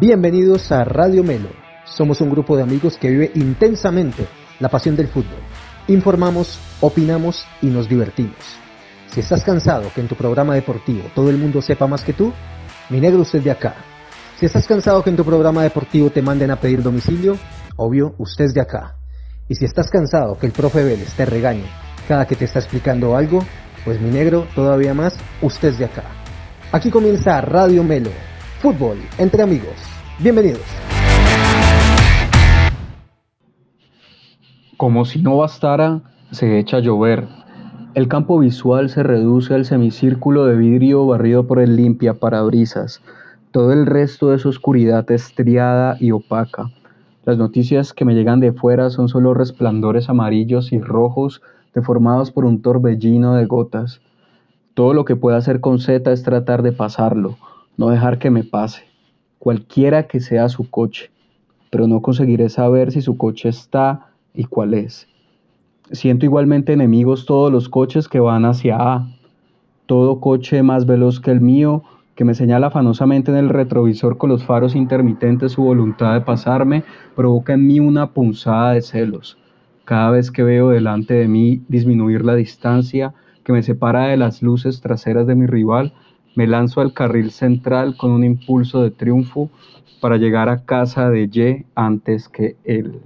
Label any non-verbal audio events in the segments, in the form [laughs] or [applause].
Bienvenidos a Radio Melo. Somos un grupo de amigos que vive intensamente la pasión del fútbol. Informamos, opinamos y nos divertimos. Si estás cansado que en tu programa deportivo todo el mundo sepa más que tú, mi negro usted de acá. Si estás cansado que en tu programa deportivo te manden a pedir domicilio, obvio, usted es de acá. Y si estás cansado que el profe Vélez te regañe cada que te está explicando algo, pues mi negro, todavía más, usted es de acá. Aquí comienza Radio Melo, fútbol entre amigos. Bienvenidos. Como si no bastara, se echa a llover. El campo visual se reduce al semicírculo de vidrio barrido por el limpia parabrisas. Todo el resto es oscuridad estriada y opaca. Las noticias que me llegan de fuera son solo resplandores amarillos y rojos deformados por un torbellino de gotas. Todo lo que puedo hacer con Z es tratar de pasarlo, no dejar que me pase, cualquiera que sea su coche, pero no conseguiré saber si su coche está y cuál es. Siento igualmente enemigos todos los coches que van hacia A. Todo coche más veloz que el mío, que me señala afanosamente en el retrovisor con los faros intermitentes su voluntad de pasarme, provoca en mí una punzada de celos. Cada vez que veo delante de mí disminuir la distancia que me separa de las luces traseras de mi rival, me lanzo al carril central con un impulso de triunfo para llegar a casa de Y antes que él.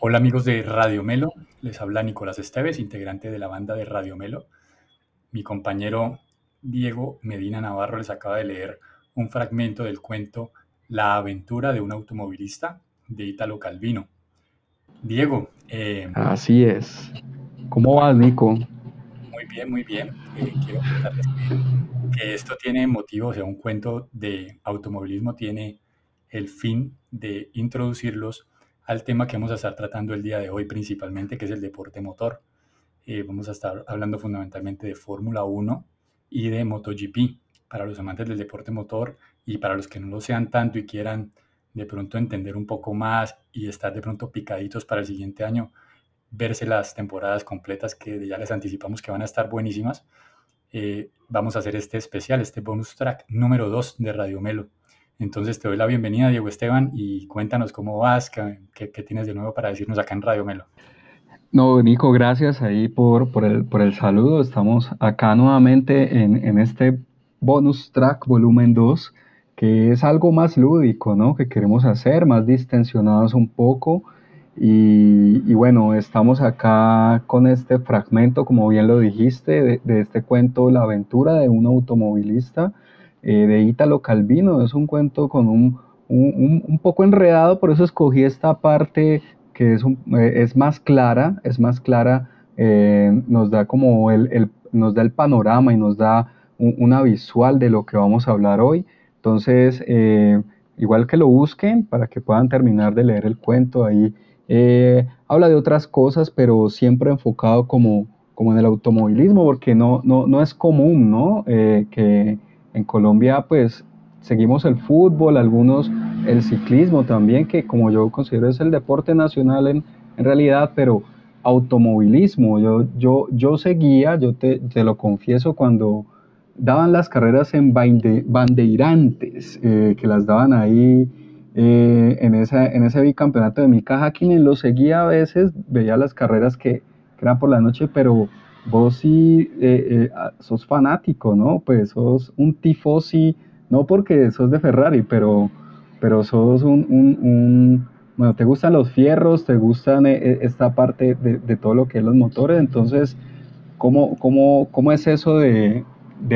Hola amigos de Radio Melo, les habla Nicolás Esteves, integrante de la banda de Radio Melo. Mi compañero Diego Medina Navarro les acaba de leer un fragmento del cuento La aventura de un automovilista de Italo Calvino. Diego. Eh, Así es. ¿Cómo vas, Nico? Muy bien, muy bien. Eh, quiero contarles que esto tiene motivo, o sea, un cuento de automovilismo tiene el fin de introducirlos al tema que vamos a estar tratando el día de hoy principalmente, que es el deporte motor. Eh, vamos a estar hablando fundamentalmente de Fórmula 1 y de MotoGP para los amantes del deporte motor y para los que no lo sean tanto y quieran de pronto entender un poco más y estar de pronto picaditos para el siguiente año, verse las temporadas completas que ya les anticipamos que van a estar buenísimas. Eh, vamos a hacer este especial, este bonus track número 2 de Radio Melo. Entonces te doy la bienvenida, Diego Esteban, y cuéntanos cómo vas, qué, tienes de nuevo para decirnos acá en Radio Melo. No, Nico, gracias ahí por, por, el, por el saludo. Estamos acá nuevamente en, en este bonus track volumen 2, que es algo más lúdico, ¿no? Que queremos hacer, más distensionados un poco. Y, bueno, estamos acá con este fragmento, como bien lo dijiste, de, este cuento La aventura de un automovilista eh, de Ítalo Calvino. Es un cuento con un, un, poco enredado, por eso escogí esta parte que es, eh, es más clara, es más clara, eh, nos da como el, el, nos da el panorama y nos da una visual de lo que vamos a hablar hoy. Entonces, igual que lo busquen para que puedan terminar de leer el cuento ahí. habla de otras cosas, pero siempre enfocado como, como en el automovilismo, porque no, no, no es común, ¿no? que, en Colombia, pues seguimos el fútbol, algunos el ciclismo también, que como yo considero es el deporte nacional en, realidad, pero automovilismo, yo, yo, yo seguía, yo te, lo confieso, cuando daban las carreras en bandeirantes, eh, que las daban ahí eh, en, esa, en ese bicampeonato de mi caja, quien lo seguía a veces, veía las carreras que, que eran por la noche, pero vos sí eh, eh, ah, sos fanático, ¿no? Pues sos un tifosi, no porque sos de Ferrari, pero, pero sos un, bueno, te gustan los fierros, te gustan eh, esta parte de, todo lo que es los motores, entonces, ¿cómo, cómo, cómo es eso de,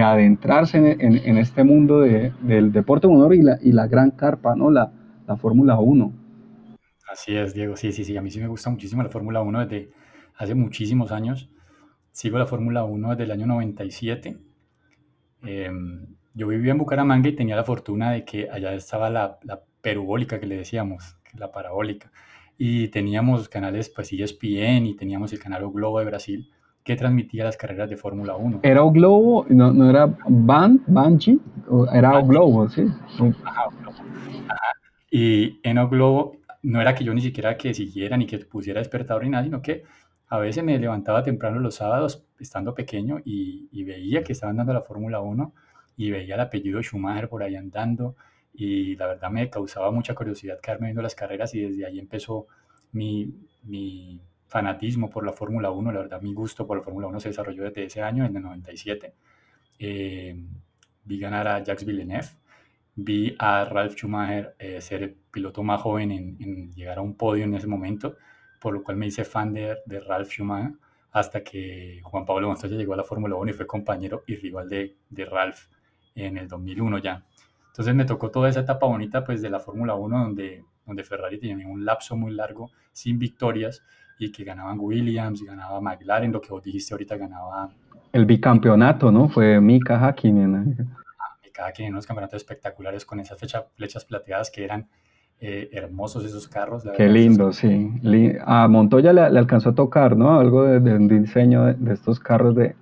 adentrarse en, este mundo del deporte motor y la, y la gran carpa, ¿no? La, la Fórmula 1. Así es, Diego, sí, sí, sí, a mí sí me gusta muchísimo la Fórmula 1 desde hace muchísimos años sigo la Fórmula 1 desde el año 97. Em, yo vivía en Bucaramanga y tenía la fortuna de que allá estaba la, la perubólica que le decíamos, la parabólica. Y teníamos canales pues ESPN y teníamos el canal O Globo de Brasil que transmitía las carreras de Fórmula 1. ¿Era O Globo? ¿No, no era Ban, Banshee? ¿Era O Globo? Sí. Ajá, o Globo. Y en O Globo no era que yo ni siquiera que siguiera ni que pusiera despertador ni nada, sino que a veces me levantaba temprano los sábados, estando pequeño, y, y veía que estaban dando la Fórmula 1 y veía el apellido Schumacher por ahí andando y la verdad me causaba mucha curiosidad quedarme viendo las carreras y desde ahí empezó mi, mi fanatismo por la Fórmula 1, la verdad mi gusto por la Fórmula 1 se desarrolló desde ese año, en el 97. Eh, vi ganar a Jacques Villeneuve, vi a Ralf Schumacher eh, ser el piloto más joven en, llegar a un podio en ese momento, por lo cual me hice fan de, de Ralf Schumacher hasta que Juan Pablo Montoya llegó a la Fórmula 1 y fue compañero y rival de, de Ralf en el 2001 ya. Entonces me tocó toda esa etapa bonita pues de la Fórmula 1 donde, donde Ferrari tenía un lapso muy largo sin victorias y que ganaban Williams, ganaba McLaren, lo que vos dijiste ahorita ganaba... El bicampeonato, ¿no? Fue Mika Hakkinen. Mika Hakkinen, unos campeonatos espectaculares con esas flechas plateadas que eran eh, hermosos esos carros. Qué lindo, sí. A Montoya le, alcanzó a tocar, ¿no? Algo del de diseño de, estos carros de,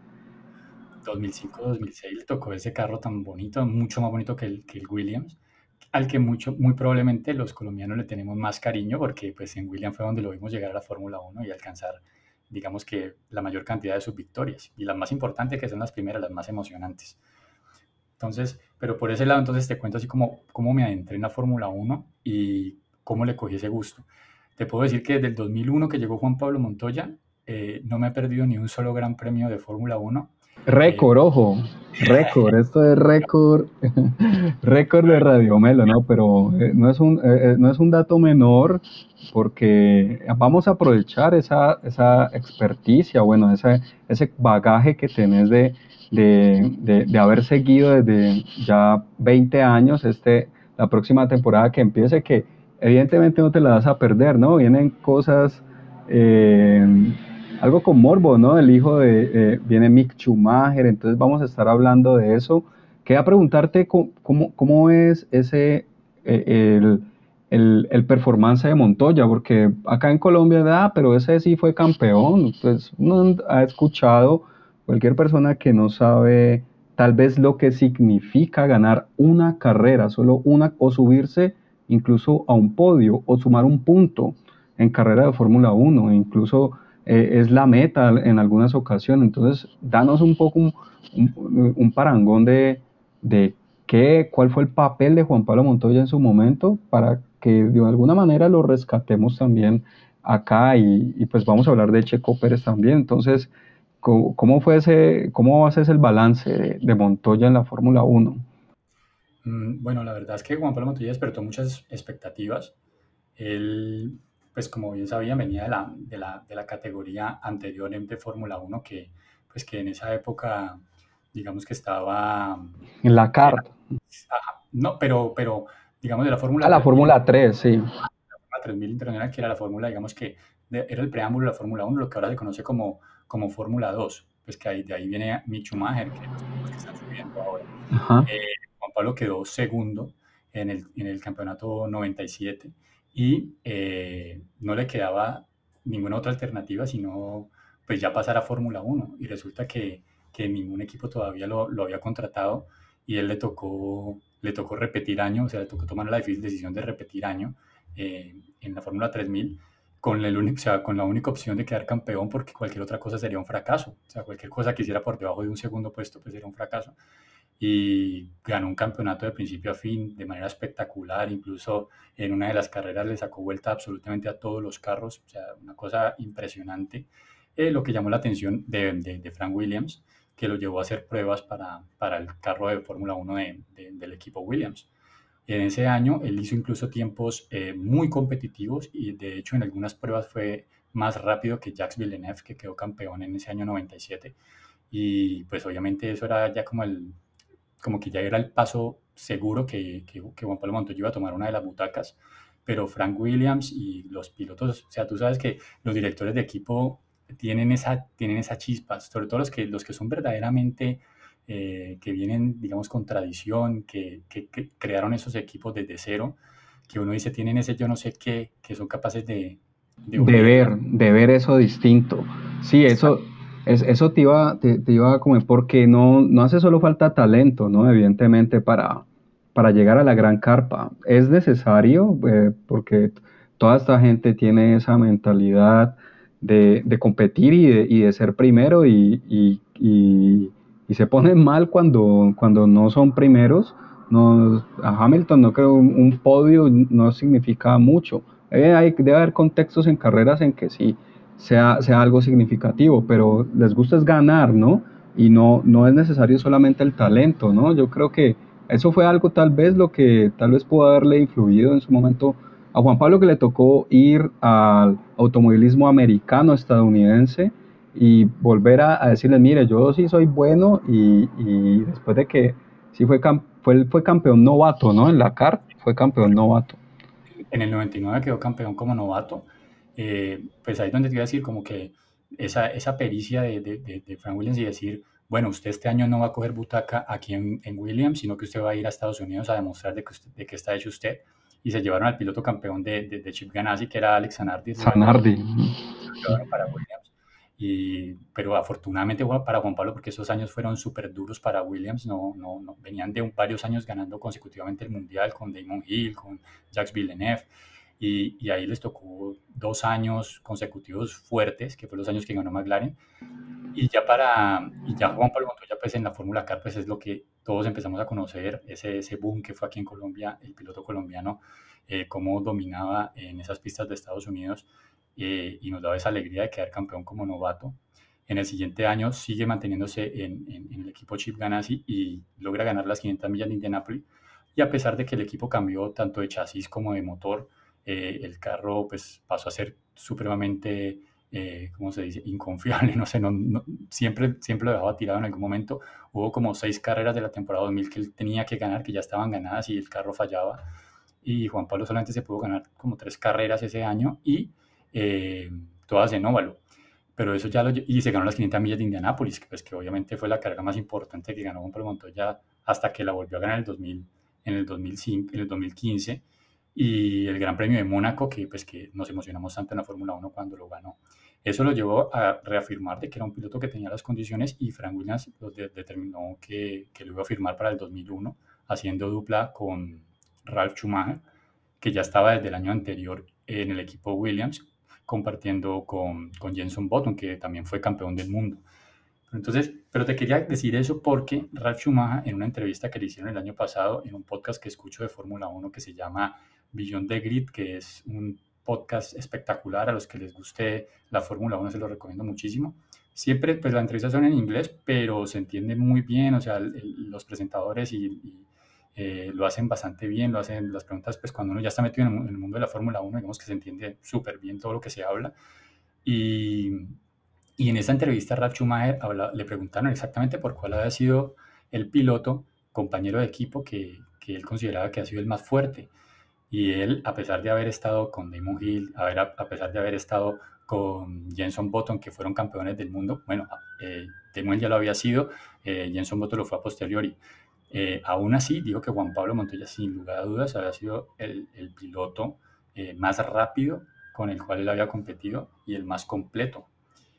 2005-2006 le tocó ese carro tan bonito, mucho más bonito que el, que el Williams, al que mucho, muy probablemente los colombianos le tenemos más cariño porque pues en Williams fue donde lo vimos llegar a la Fórmula 1 y alcanzar, digamos que la mayor cantidad de sus victorias y las más importantes que son las primeras, las más emocionantes. Entonces, pero por ese lado entonces te cuento así como cómo me adentré en la Fórmula 1 y cómo le cogí ese gusto. Te puedo decir que desde el 2001 que llegó Juan Pablo Montoya, eh, no me he perdido ni un solo gran premio de Fórmula 1 Récord, ojo, récord, esto es récord, [laughs] récord de Radio Melo, ¿no? Pero eh, no, es un, eh, eh, no es un dato menor porque vamos a aprovechar esa, esa experticia, bueno, ese, ese bagaje que tenés de, de, de, haber seguido desde ya 20 años este, la próxima temporada que empiece, que evidentemente no te la vas a perder, ¿no? Vienen cosas algo con morbo, ¿no? El hijo de, eh, viene Mick Schumacher, entonces vamos a estar hablando de eso. Quería preguntarte cómo, cómo es ese, eh, el, el, el, performance de Montoya, porque acá en Colombia, ah, pero ese sí fue campeón, pues uno ha escuchado, cualquier persona que no sabe tal vez lo que significa ganar una carrera, solo una, o subirse incluso a un podio, o sumar un punto en carrera de Fórmula 1, incluso eh, es la meta en algunas ocasiones. Entonces, danos un poco un, parangón de, de qué, cuál fue el papel de Juan Pablo Montoya en su momento para que de alguna manera lo rescatemos también acá y, pues vamos a hablar de Checo Pérez también. Entonces, ¿cómo, fue ese, cómo haces el balance de, de Montoya en la Fórmula 1? Mm, bueno, la verdad es que Juan Pablo Montoya despertó muchas expectativas. Él pues como bien sabían, venía de la, de la, de la categoría anterior de Fórmula 1, que, pues que en esa época, digamos que estaba... En la carta. no, pero, pero digamos de la Fórmula... A la Fórmula 3, sí. La Fórmula 3000 Internacional, que era la Fórmula, digamos que era el preámbulo de la Fórmula 1, lo que ahora se conoce como, como Fórmula 2, pues que ahí, de ahí viene Mick Schumacher, que los que están subiendo ahora. Eh, Juan Pablo quedó segundo en el, en el campeonato 97 y eh, no le quedaba ninguna otra alternativa sino pues ya pasar a Fórmula 1 y resulta que, que, ningún equipo todavía lo, lo, había contratado y él le tocó, le tocó repetir año, o sea, le tocó tomar la difícil decisión de repetir año eh, en la Fórmula 3000 con, el único, o sea, con la única opción de quedar campeón porque cualquier otra cosa sería un fracaso, o sea, cualquier cosa que hiciera por debajo de un segundo puesto pues sería un fracaso y ganó un campeonato de principio a fin de manera espectacular, incluso en una de las carreras le sacó vuelta absolutamente a todos los carros, o sea, una cosa impresionante. Eh, lo que llamó la atención de, de, Frank Williams, que lo llevó a hacer pruebas para, para el carro de Fórmula 1 del equipo Williams. En ese año él hizo incluso tiempos eh, muy competitivos y de hecho en algunas pruebas fue más rápido que Jacques Villeneuve, que quedó campeón en ese año 97. Y pues obviamente eso era ya como el, como que ya era el paso seguro que, que, Juan Pablo Montoya iba a tomar una de las butacas, pero Frank Williams y los pilotos, o sea, tú sabes que los directores de equipo tienen esa, tienen esa chispa, sobre todo los que, los que son verdaderamente, eh, que vienen, digamos, con tradición, que, que, crearon esos equipos desde cero, que uno dice, tienen ese yo no sé qué, que son capaces de... De, ver, de ver eso distinto. Sí, eso, eso te iba, te, iba a comer porque no, no hace solo falta talento, ¿no? Evidentemente para, para llegar a la gran carpa. Es necesario eh, porque toda esta gente tiene esa mentalidad, de, competir y de, ser primero y, se ponen mal cuando, cuando no son primeros. No, a Hamilton no creo un, podio no significa mucho. Eh, hay, debe haber contextos en carreras en que sí sea, sea algo significativo, pero les gusta es ganar, ¿no? Y no, no es necesario solamente el talento, ¿no? Yo creo que eso fue algo tal vez lo que tal vez pudo haberle influido en su momento a Juan Pablo que le tocó ir al automovilismo americano estadounidense y volver a, a decirles, mire, yo sí soy bueno y, y después de que sí fue, fue, fue campeón novato, ¿no? En la CAR fue campeón novato. En el 99 quedó campeón como novato. Eh, pues ahí es donde te iba a decir como que esa, esa pericia de, de, de, Frank Williams y decir, bueno, usted este año no va a coger butaca aquí en, en Williams, sino que usted va a ir a Estados Unidos a demostrar de, que de qué está hecho usted y se llevaron al piloto campeón de, de, Chip Ganassi, que era Alex Zanardi. Zanardi. para Williams. Y, pero afortunadamente para Juan Pablo, porque esos años fueron súper duros para Williams, no, no, no, venían de un, varios años ganando consecutivamente el Mundial con Damon Hill, con Jacques Villeneuve, y, y, ahí les tocó dos años consecutivos fuertes, que fueron los años que ganó McLaren, y ya para, y ya Juan Pablo Montoya, pues en la Fórmula Car, pues es lo que todos empezamos a conocer, ese, ese boom que fue aquí en Colombia, el piloto colombiano, eh, cómo dominaba en esas pistas de Estados Unidos eh, y nos daba esa alegría de quedar campeón como novato. En el siguiente año sigue manteniéndose en, en, el equipo Chip Ganassi y logra ganar las 500 millas de Indianapolis. Y a pesar de que el equipo cambió tanto de chasis como de motor, eh, el carro pues pasó a ser supremamente eh, ¿cómo se dice?, inconfiable, [laughs] no sé, no, siempre, siempre lo dejaba tirado en algún momento. Hubo como seis carreras de la temporada 2000 que él tenía que ganar, que ya estaban ganadas y el carro fallaba. Y Juan Pablo solamente se pudo ganar como tres carreras ese año y eh, todas en óvalo. Pero eso ya lo... Y se ganó las 500 millas de Indianápolis, pues, que obviamente fue la carrera más importante que ganó Juan Pablo Montoya hasta que la volvió a ganar en el, 2000, en el, 2005, en el 2015 y el Gran Premio de Mónaco, que pues que nos emocionamos tanto en la Fórmula 1 cuando lo ganó. Eso lo llevó a reafirmar de que era un piloto que tenía las condiciones y Frank Williams determinó que, que, lo iba a firmar para el 2001, haciendo dupla con Ralf Schumacher, que ya estaba desde el año anterior en el equipo Williams, compartiendo con, con Jenson Button, que también fue campeón del mundo. Entonces, pero te quería decir eso porque Ralf Schumacher, en una entrevista que le hicieron el año pasado, en un podcast que escucho de Fórmula 1 que se llama Beyond the Grid, que es un podcast espectacular. A los que les guste la Fórmula 1 se lo recomiendo muchísimo. Siempre, pues las entrevistas son en inglés, pero se entiende muy bien, o sea, los presentadores y, eh, lo hacen bastante bien, lo hacen las preguntas, pues cuando uno ya está metido en el, mundo de la Fórmula 1, digamos que se entiende súper bien todo lo que se habla. Y, y en esta entrevista, Ralf Schumacher le preguntaron exactamente por cuál había sido el piloto, compañero de equipo que, que él consideraba que ha sido el más fuerte. Y él, a pesar de haber estado con Damon Hill, a, ver, a, pesar de haber estado con Jenson Button, que fueron campeones del mundo, bueno, eh, Damon ya lo había sido, eh, Jenson Button lo fue a posteriori. Eh, aún así, dijo que Juan Pablo Montoya, sin lugar a dudas, había sido el, el piloto eh, más rápido con el cual él había competido y el más completo.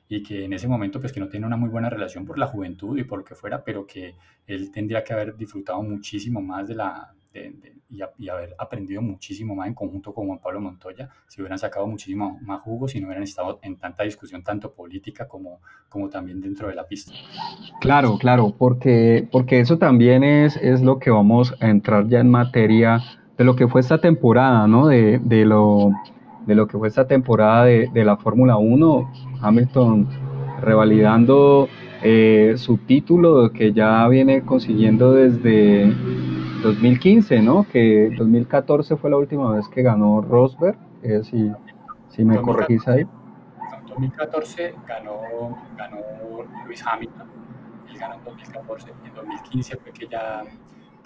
Y que en ese momento, pues que no tiene una muy buena relación por la juventud y por lo que fuera, pero que él tendría que haber disfrutado muchísimo más de la, y, haber aprendido muchísimo más en conjunto con Juan Pablo Montoya, si hubieran sacado muchísimo más jugo, si no hubieran estado en tanta discusión, tanto política como, como también dentro de la pista. Claro, claro, porque, porque eso también es, es lo que vamos a entrar ya en materia de lo que fue esta temporada, ¿no? De, de lo, de lo que fue esta temporada de, de la Fórmula 1, Hamilton revalidando eh, su título que ya viene consiguiendo desde 2015, ¿no? Que 2014 fue la última vez que ganó Rosberg, eh, si, si me corregís ahí. En 2014 ganó, ganó Luis Hamilton, él ganó en 2014, en 2015 fue que ya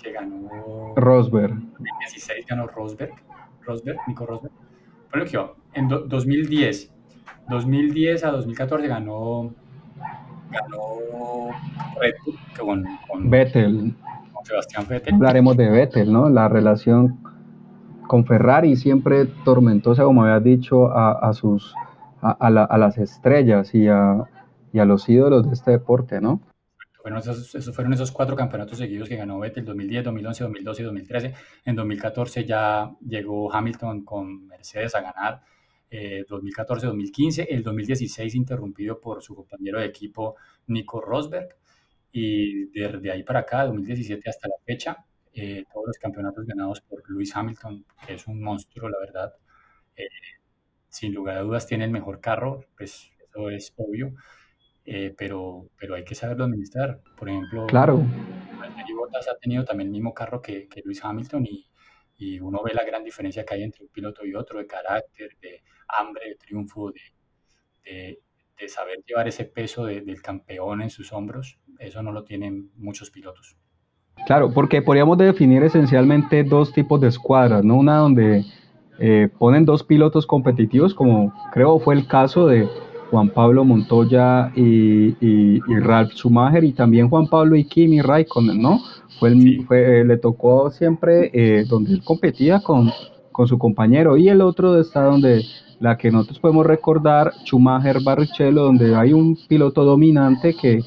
que ganó Rosberg. En 2016 ganó Rosberg, Rosberg, Nico Rosberg. Bueno, que en 2010, 2010 a 2014 ganó ganó Red Bull con, con Vettel. Sebastián Vettel. Hablaremos de Vettel, ¿no? La relación con Ferrari siempre tormentosa, como habías dicho, a, sus, a, las estrellas y a, los ídolos de este deporte, ¿no? Bueno, esos, fueron esos cuatro campeonatos seguidos que ganó Vettel, 2010, 2011, 2012 y 2013. En 2014 ya llegó Hamilton con Mercedes a ganar 2014-2015, eh, el 2016 interrumpido por su compañero de equipo Nico Rosberg, y desde ahí para acá, 2017 hasta la fecha, eh, todos los campeonatos ganados por Lewis Hamilton, que es un monstruo, la verdad. Eh, sin lugar a dudas tiene el mejor carro, pues eso es obvio, pero, pero hay que saberlo administrar. Por ejemplo, claro. Bottas ha tenido también el mismo carro que, que Lewis Hamilton y, y uno ve la gran diferencia que hay entre un piloto y otro, de carácter, de hambre, de triunfo, de, de, saber llevar ese peso del campeón en sus hombros. Eso no lo tienen muchos pilotos. Claro, porque podríamos definir esencialmente dos tipos de escuadras, ¿no? Una donde eh, ponen dos pilotos competitivos, como creo fue el caso de Juan Pablo Montoya y, y, Ralf Schumacher, y también Juan Pablo y Kimi Raikkonen, ¿no? Fue, le tocó siempre eh, donde él competía con, con su compañero y el otro está donde la que nosotros podemos recordar, Schumacher Barrichello, donde hay un piloto dominante que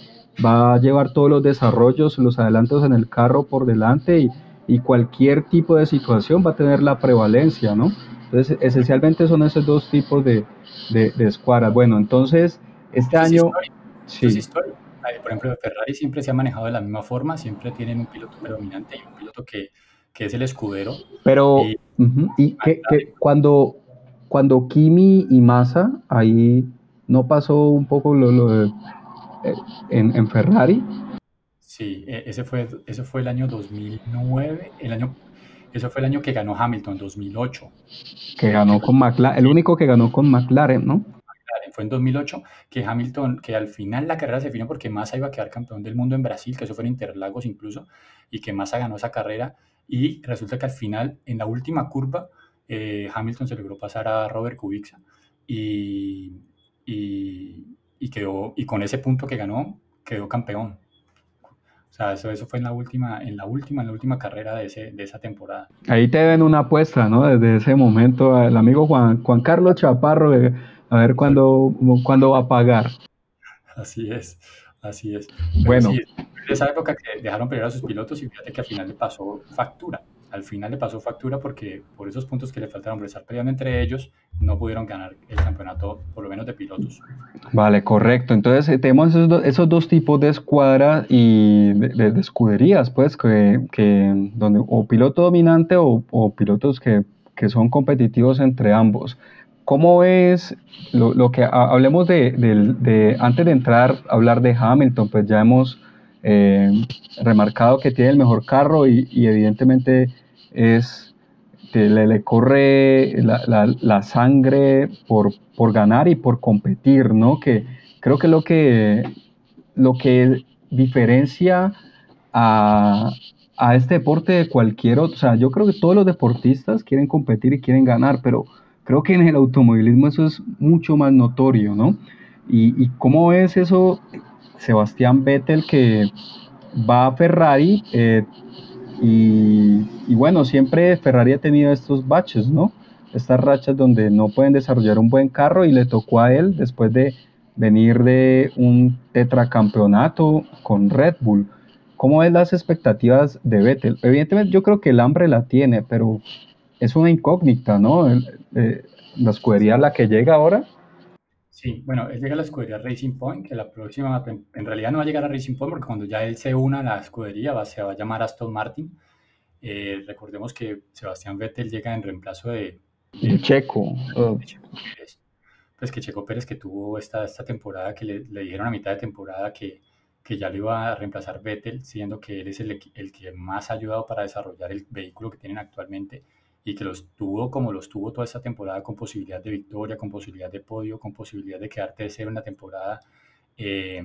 va a llevar todos los desarrollos, los adelantos en el carro por delante y, y cualquier tipo de situación va a tener la prevalencia, ¿no? Entonces, esencialmente son esos dos tipos de, de, de escuadras. Bueno, entonces, este año... Sí. Por ejemplo, Ferrari siempre se ha manejado de la misma forma, siempre tienen un piloto predominante y un piloto que, que es el escudero. Pero, y, que, cuando, cuando Kimi y Massa, ahí no pasó un poco lo, lo de, eh, en, en, Ferrari. Sí, e, ese fue, ese fue el año 2009, el año, eso fue el año que ganó Hamilton, 2008. Que ganó con McLaren, el único que ganó con McLaren, ¿no? fue en 2008 que Hamilton, que al final la carrera se definió porque Massa iba a quedar campeón del mundo en Brasil, que eso fue en Interlagos incluso, y que Massa ganó esa carrera. Y resulta que al final, en la última curva, eh, Hamilton se logró pasar a Robert Kubica y, y, quedó, y con ese punto que ganó, quedó campeón. O sea, eso, eso fue en la última, en la última, en la última carrera de, ese, de esa temporada. Ahí te ven una apuesta, ¿no? Desde ese momento, el amigo Juan, Juan Carlos Chaparro, eh, a ver cuándo, cuándo va a pagar. Así es, así es. bueno. Sí, esa época que dejaron pelear a sus pilotos y fíjate que al final le pasó factura. Al final le pasó factura porque por esos puntos que le faltaron por estar peleando entre ellos, no pudieron ganar el campeonato, por lo menos de pilotos. Vale, correcto. Entonces eh, tenemos esos, dos tipos de escuadras y de, escuderías, pues, que, que, donde o piloto dominante o, pilotos que, que son competitivos entre ambos. ¿Cómo ves lo, que hablemos de, antes de entrar a hablar de Hamilton? Pues ya hemos eh, remarcado que tiene el mejor carro y, evidentemente es le, le corre la, sangre por, por, ganar y por competir, ¿no? Que creo que lo que, lo que diferencia a, a este deporte de cualquier otro, o sea, yo creo que todos los deportistas quieren competir y quieren ganar, pero Creo que en el automovilismo eso es mucho más notorio, ¿no? ¿Y, cómo es eso, Sebastián Vettel, que va a Ferrari? Eh, y, bueno, siempre Ferrari ha tenido estos baches, ¿no? Estas rachas donde no pueden desarrollar un buen carro y le tocó a él después de venir de un tetracampeonato con Red Bull. ¿Cómo ves las expectativas de Vettel? Evidentemente yo creo que el hambre la tiene, pero es una incógnita, ¿no? Eh, la escudería a la que llega ahora. Sí, bueno, él llega a la escudería Racing Point, que la próxima, en realidad no va a llegar a Racing Point porque cuando ya él se una a la escudería va, se va a llamar Aston Martin. Eh, recordemos que Sebastián Vettel llega en reemplazo de, Checo. Pues que Checo Pérez que tuvo esta, esta temporada, que le, le dijeron a mitad de temporada que, que ya lo iba a reemplazar Vettel, siendo que él es el, el que más ha ayudado para desarrollar el vehículo que tienen actualmente y que los tuvo como los tuvo toda esta temporada con posibilidad de victoria, con posibilidad de podio, con posibilidad de quedarte de cero en la temporada eh,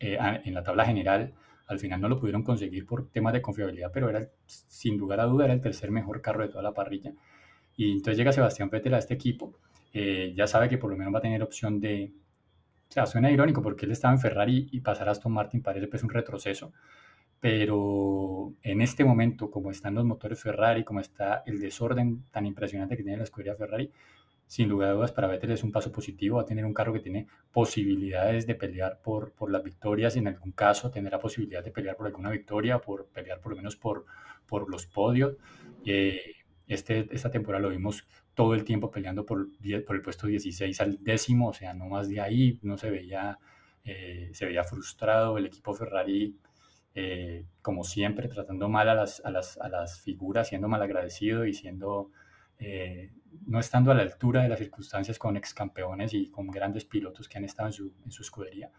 eh, en la tabla general. Al final no lo pudieron conseguir por temas de confiabilidad, pero era sin lugar a duda era el tercer mejor carro de toda la parrilla. Y entonces llega Sebastián Vettel a este equipo, eh, ya sabe que por lo menos va a tener opción de, o sea, suena irónico porque él estaba en Ferrari y pasar a Aston Martin parece pues un retroceso, pero en este momento, como están los motores Ferrari, como está el desorden tan impresionante que tiene la escudería Ferrari, sin lugar a dudas para Vettel es un paso positivo, va a tener un carro que tiene posibilidades de pelear por, por las victorias, en algún caso tendrá posibilidad de pelear por alguna victoria, por pelear por lo menos por, los podios. Eh, este, esta temporada lo vimos todo el tiempo peleando por, el puesto 16 al décimo, o sea, no más de ahí, no se veía, eh, se veía frustrado el equipo Ferrari, eh, como siempre, tratando mal a las, a las, a las figuras, siendo malagradecido y siendo, eh, no estando a la altura de las circunstancias con ex campeones y con grandes pilotos que han estado en su, en su escudería.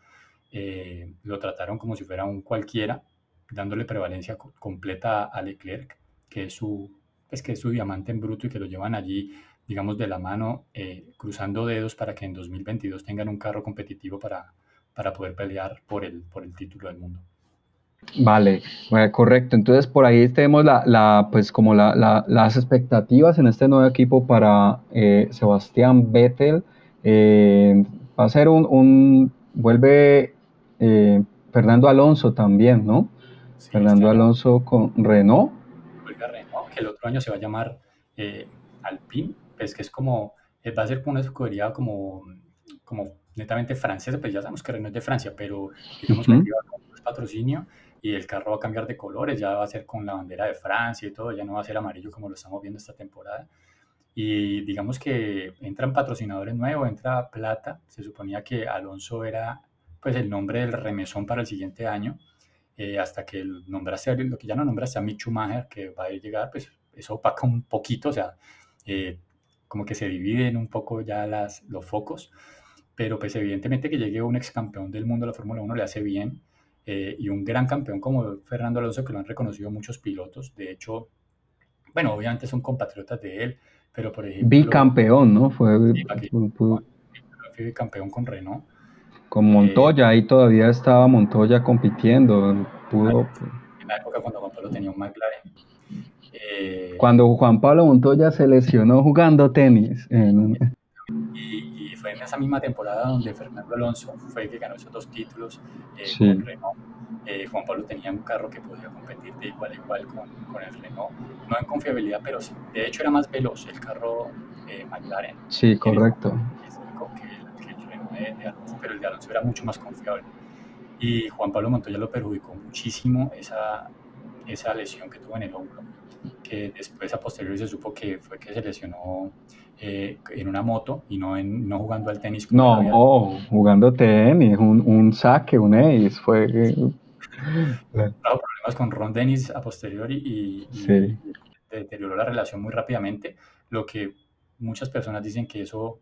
lo trataron como si fuera un cualquiera, dándole prevalencia completa a Leclerc, que es su, es que es su diamante en bruto y que lo llevan allí, digamos, de la mano, eh, cruzando dedos para que en 2022 tengan un carro competitivo para, para poder pelear por el, por el título del mundo. Vale, correcto. Entonces por ahí tenemos la, la pues como la, las expectativas en este nuevo equipo para eh, Sebastián Vettel. Eh, va a ser un, un vuelve Fernando Alonso también, ¿no? Fernando Alonso con Renault que el otro año se va a llamar eh, Alpine, pues que es como, eh, va a ser una escudería como, como netamente francesa, pues ya sabemos que Renault es de Francia, pero digamos que aquí va a un patrocinio y el carro va a cambiar de colores, ya va a ser con la bandera de Francia y todo, ya no va a ser amarillo como lo estamos viendo esta temporada. Y digamos que entran patrocinadores nuevos, entra Plata, se suponía que Alonso era pues el nombre del remesón para el siguiente año, eh, hasta que nombraste, lo que ya no nombraste a Mick Schumacher, que va a llegar, pues eso opaca un poquito, o sea, eh, como que se dividen un poco ya las, los focos, pero pues evidentemente que llegue un ex campeón del mundo de la Fórmula 1 le hace bien, eh, y un gran campeón como Fernando Alonso, que lo han reconocido muchos pilotos, de hecho, bueno, obviamente son compatriotas de él, pero por ejemplo... Bicampeón, ¿no? Fue, fue bicampeón con Renault con Montoya, ahí todavía estaba Montoya compitiendo. Pudo, en la época cuando Juan Pablo tenía un McLaren. Eh, cuando Juan Pablo Montoya se lesionó jugando tenis. [laughs] y, esa misma temporada donde Fernando Alonso fue el que ganó esos dos títulos eh, con Renault. Eh, Juan Pablo tenía un carro que podía competir de igual a igual con, con, el Renault, no en confiabilidad, pero sí. De hecho, era más veloz el carro McLaren. Sí, correcto pero el de Alonso era mucho más confiable. Y Juan Pablo Montoya lo perjudicó muchísimo esa, esa lesión que tuvo en el hombro, que después a posteriori se supo que fue que se lesionó eh, en una moto y no, en, no jugando al tenis. No, oh, jugando tenis, un, un, saque, un ace, fue... Tuvo problemas con Ron Dennis a posteriori y, y deterioró la relación muy rápidamente, lo que muchas personas dicen que eso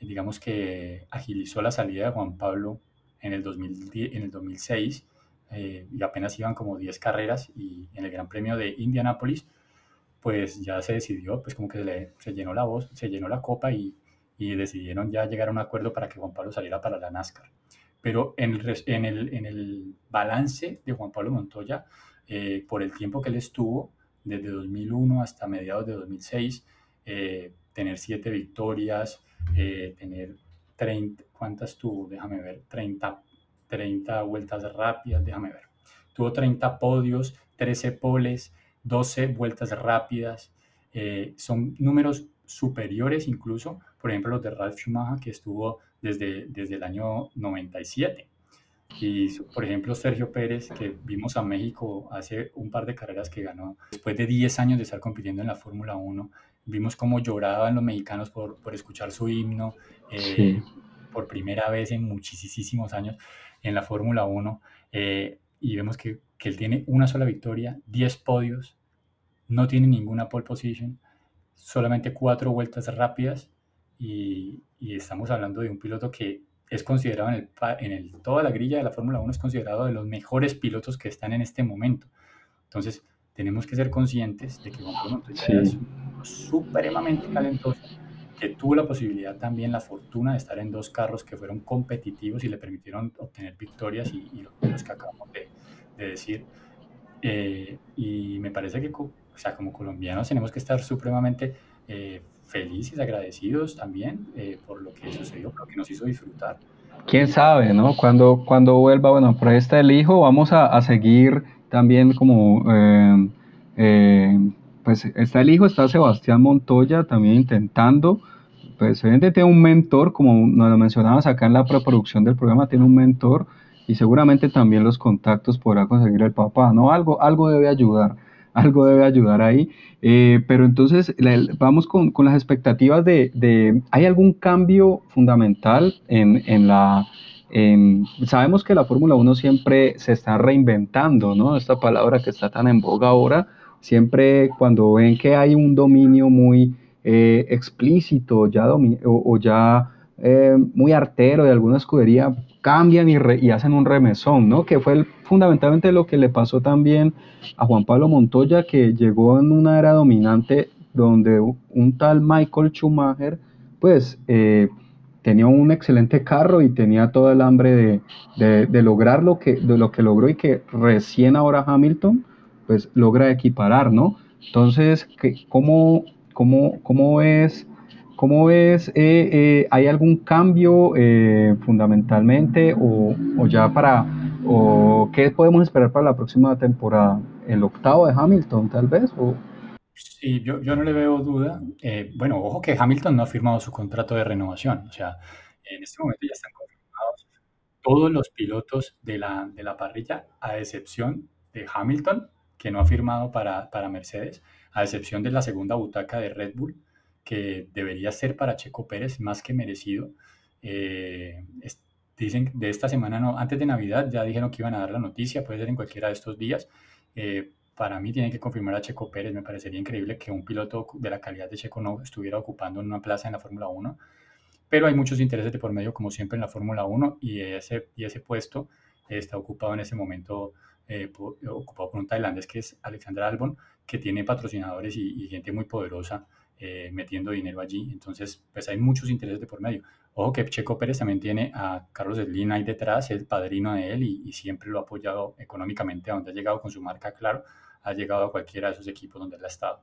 digamos que agilizó la salida de Juan Pablo en el, 2010, en el 2006 eh, y apenas iban como 10 carreras y en el Gran Premio de Indianápolis pues ya se decidió, pues como que se, le, se llenó la voz, se llenó la copa y, y, decidieron ya llegar a un acuerdo para que Juan Pablo saliera para la NASCAR. Pero en el, en el, en el balance de Juan Pablo Montoya, eh, por el tiempo que él estuvo, desde 2001 hasta mediados de 2006, eh, tener siete victorias, tener 30, ¿cuántas tuvo? Déjame ver, 30, 30 vueltas rápidas, déjame ver. Tuvo 30 podios, 13 poles, 12 vueltas rápidas. Eh, son números superiores incluso, por ejemplo, los de Ralf Schumacher, que estuvo desde, desde el año 97. Y, por ejemplo, Sergio Pérez, que vimos a México hace un par de carreras que ganó, después de 10 años de estar compitiendo en la Fórmula 1, Vimos cómo lloraban los mexicanos por, por escuchar su himno eh, por primera vez en muchísimos años en la Fórmula 1. Eh, y vemos que, que, él tiene una sola victoria, 10 podios, no tiene ninguna pole position, solamente cuatro vueltas rápidas. Y, y estamos hablando de un piloto que es considerado en, el, en el, toda la grilla de la Fórmula 1, es considerado de los mejores pilotos que están en este momento. Entonces, tenemos que ser conscientes de que Juan Pablo Montoya es supremamente talentoso, que tuvo la posibilidad también, la fortuna de estar en dos carros que fueron competitivos y le permitieron obtener victorias y, y los que acabamos de, de decir. Eh, y me parece que, o sea, como colombianos tenemos que estar supremamente eh, felices, agradecidos también eh, por lo que sucedió, por lo que nos hizo disfrutar. Quién sabe, ¿no? Cuando, cuando vuelva, bueno, por ahí está el hijo, vamos a, a seguir también como, eh, eh, pues está el hijo, está Sebastián Montoya también intentando, pues obviamente tiene un mentor, como nos lo mencionabas acá en la preproducción del programa, tiene un mentor y seguramente también los contactos podrá conseguir el papá, ¿no? Algo, algo debe ayudar. [laughs] algo debe ayudar ahí. Eh, pero entonces vamos con, con, las expectativas de, de, ¿hay algún cambio fundamental en, en la... Sabemos que la Fórmula 1 siempre se está reinventando, ¿no? Esta palabra que está tan en boga ahora, siempre cuando ven que hay un dominio muy eh, explícito ya o, ya eh, muy artero de alguna escudería, cambian y, y, hacen un remesón, ¿no? Que fue fundamentalmente lo que le pasó también a Juan Pablo Montoya, que llegó en una era dominante donde un tal Michael Schumacher, pues, eh, tenía un excelente carro y tenía todo el hambre de, de, lograr lo que, lo que logró y que recién ahora Hamilton, pues, logra equiparar, ¿no? Entonces, ¿cómo, cómo, cómo es ¿Cómo ves? Eh, eh, ¿Hay algún cambio eh, fundamentalmente o, ya para, o qué podemos esperar para la próxima temporada? ¿El octavo de Hamilton tal vez? O... Sí, yo, yo no le veo duda. bueno, ojo que Hamilton no ha firmado su contrato de renovación. O sea, en este momento ya están confirmados todos los pilotos de la, de la parrilla, a excepción de Hamilton, que no ha firmado para, para Mercedes, a excepción de la segunda butaca de Red Bull que debería ser para Checo Pérez más que merecido. Eh, dicen de esta semana, no, antes de Navidad ya dijeron que iban a dar la noticia, puede ser en cualquiera de estos días. Eh, para mí tienen que confirmar a Checo Pérez, me parecería increíble que un piloto de la calidad de Checo no estuviera ocupando una plaza en la Fórmula 1, pero hay muchos intereses de por medio, como siempre en la Fórmula 1, y ese, y ese puesto está ocupado en ese momento, eh, ocupado por un tailandés que es Alexander Albon, que tiene patrocinadores y, y gente muy poderosa eh, metiendo dinero allí. Entonces, pues hay muchos intereses de por medio. Ojo que Checo Pérez también tiene a Carlos Slim ahí detrás, el padrino de él y, siempre lo ha apoyado económicamente a donde ha llegado con su marca, claro, ha llegado a cualquiera de esos equipos donde él ha estado.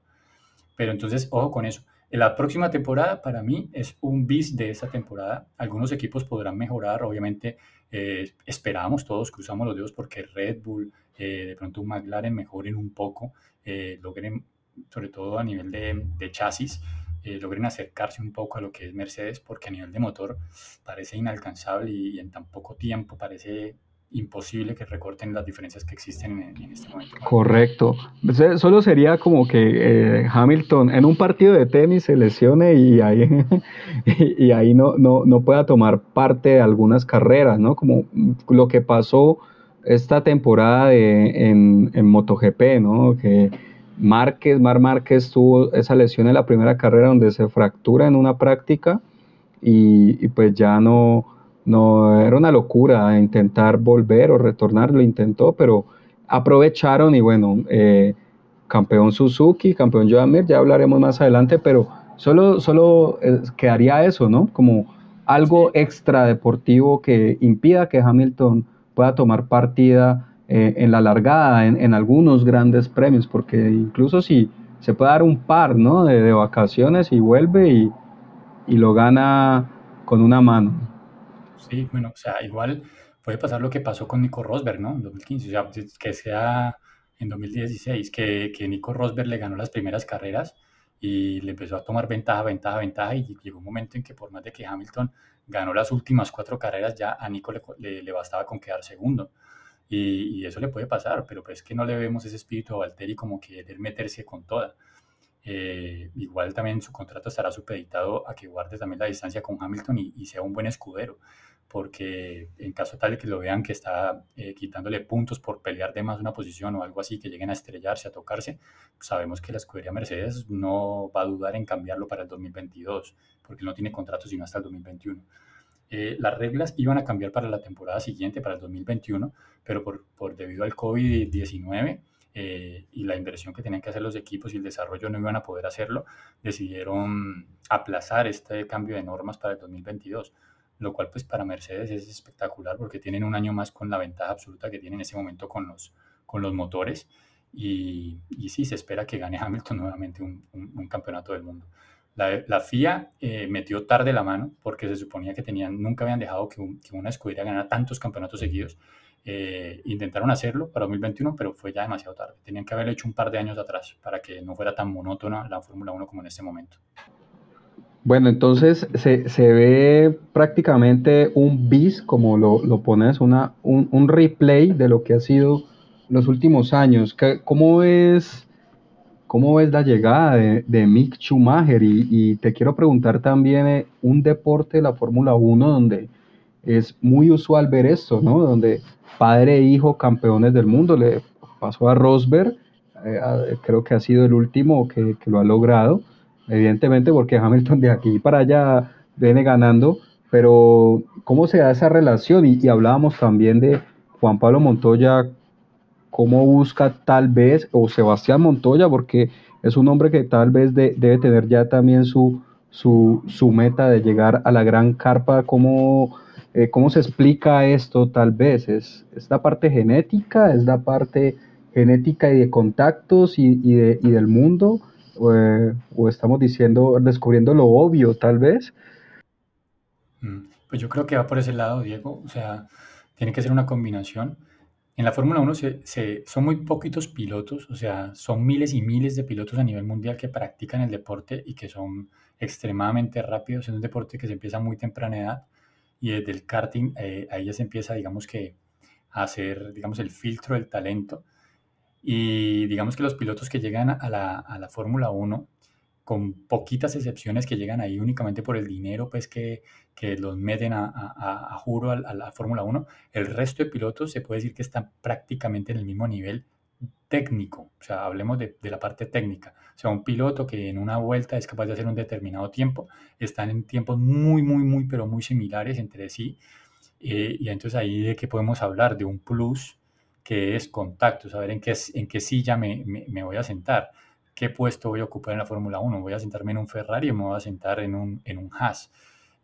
Pero entonces, ojo con eso. La próxima temporada, para mí, es un bis de esa temporada. Algunos equipos podrán mejorar, obviamente, eh, esperamos todos, cruzamos los dedos porque Red Bull, eh, de pronto un McLaren mejoren un poco, eh, logren sobre todo a nivel de, chasis, eh, logren acercarse un poco a lo que es Mercedes, porque a nivel de motor parece inalcanzable y, en tan poco tiempo parece imposible que recorten las diferencias que existen en, este momento. Correcto. Solo sería como que eh, Hamilton en un partido de tenis se lesione y ahí, [laughs] y ahí no, no, no, pueda tomar parte de algunas carreras, ¿no? Como lo que pasó esta temporada de, en, en MotoGP, ¿no? Que Márquez, Mar Márquez tuvo esa lesión en la primera carrera donde se fractura en una práctica y, pues ya no, no era una locura intentar volver o retornar, lo intentó, pero aprovecharon y bueno, eh, campeón Suzuki, campeón Joan ya hablaremos más adelante, pero solo, solo eh, quedaría eso, ¿no? Como algo extra deportivo que impida que Hamilton pueda tomar partida eh, en la largada, en, algunos grandes premios, porque incluso si se puede dar un par ¿no? de, vacaciones y vuelve y, y, lo gana con una mano. Sí, bueno, o sea, igual puede pasar lo que pasó con Nico Rosberg, ¿no? En 2015, o sea, que sea en 2016, que, que Nico Rosberg le ganó las primeras carreras y le empezó a tomar ventaja, ventaja, ventaja y llegó un momento en que por más de que Hamilton ganó las últimas cuatro carreras, ya a Nico le, le bastaba con quedar segundo. Y, eso le puede pasar, pero pues que no le vemos ese espíritu a Valtteri como que querer meterse con toda. Eh, igual también su contrato estará supeditado a que guarde también la distancia con Hamilton y, sea un buen escudero, porque en caso tal de que lo vean que está eh, quitándole puntos por pelear de más una posición o algo así, que lleguen a estrellarse, a tocarse, sabemos que la escudería Mercedes no va a dudar en cambiarlo para el 2022, porque no tiene contrato sino hasta el 2021. Eh, las reglas iban a cambiar para la temporada siguiente, para el 2021, pero por, por debido al COVID-19 eh, y la inversión que tenían que hacer los equipos y el desarrollo no iban a poder hacerlo, decidieron aplazar este cambio de normas para el 2022, lo cual pues para Mercedes es espectacular porque tienen un año más con la ventaja absoluta que tienen en ese momento con los, con los motores y, y sí, se espera que gane [laughs] Hamilton nuevamente un, un campeonato del mundo. La, FIA eh, metió tarde la mano porque se suponía que tenían, nunca habían dejado que, una escudería ganara tantos campeonatos seguidos. Eh, intentaron hacerlo para 2021, pero fue ya demasiado tarde. Tenían que haberlo hecho un par de años atrás para que no fuera tan monótona la Fórmula 1 como en este momento. Bueno, entonces se, ve prácticamente un bis, como lo, pones, una, un, replay de lo que ha sido los últimos años. ¿Cómo es ¿cómo ves la llegada de, Mick Schumacher? Y, te quiero preguntar también eh, un deporte de la Fórmula 1 donde es muy usual ver esto, ¿no? Donde padre e hijo campeones del mundo, le pasó a Rosberg, eh, creo que ha sido el último que, que, lo ha logrado, evidentemente porque Hamilton de aquí para allá viene ganando, pero ¿cómo se da esa relación? Y, y hablábamos también de Juan Pablo Montoya, cómo busca tal vez, o Sebastián Montoya, porque es un hombre que tal vez debe tener ya también su, su, su, meta de llegar a la gran carpa, ¿cómo, eh, ¿cómo se explica esto tal vez? ¿Es, ¿Es, la parte genética? ¿Es la parte genética y de contactos y, y, de, y del mundo? Eh, ¿O estamos diciendo, descubriendo lo obvio tal vez? Mm, pues yo creo que va por ese lado, Diego. O sea, tiene que ser una combinación. En la Fórmula 1 se, son muy poquitos pilotos, o sea, son miles y miles de pilotos a nivel mundial que practican el deporte y que son extremadamente rápidos. Es un deporte que se empieza a muy temprana edad y desde el karting eh, ahí ya se empieza, digamos que, a hacer, digamos, el filtro del talento. Y digamos que los pilotos que llegan a la, a la Fórmula 1 con poquitas excepciones que llegan ahí únicamente por el dinero, pues que, que los meten a, a, a juro a, la Fórmula 1, el resto de pilotos se puede decir que están prácticamente en el mismo nivel técnico, o sea, hablemos de, de, la parte técnica, o sea, un piloto que en una vuelta es capaz de hacer un determinado tiempo, están en tiempos muy, muy, muy, pero muy similares entre sí, eh, y entonces ahí de que podemos hablar de un plus que es contacto, saber en qué, en qué silla me, me, me voy a sentar, qué puesto voy a ocupar en la Fórmula 1. ¿Voy a sentarme en un Ferrari o me voy a sentar en un, en un Haas?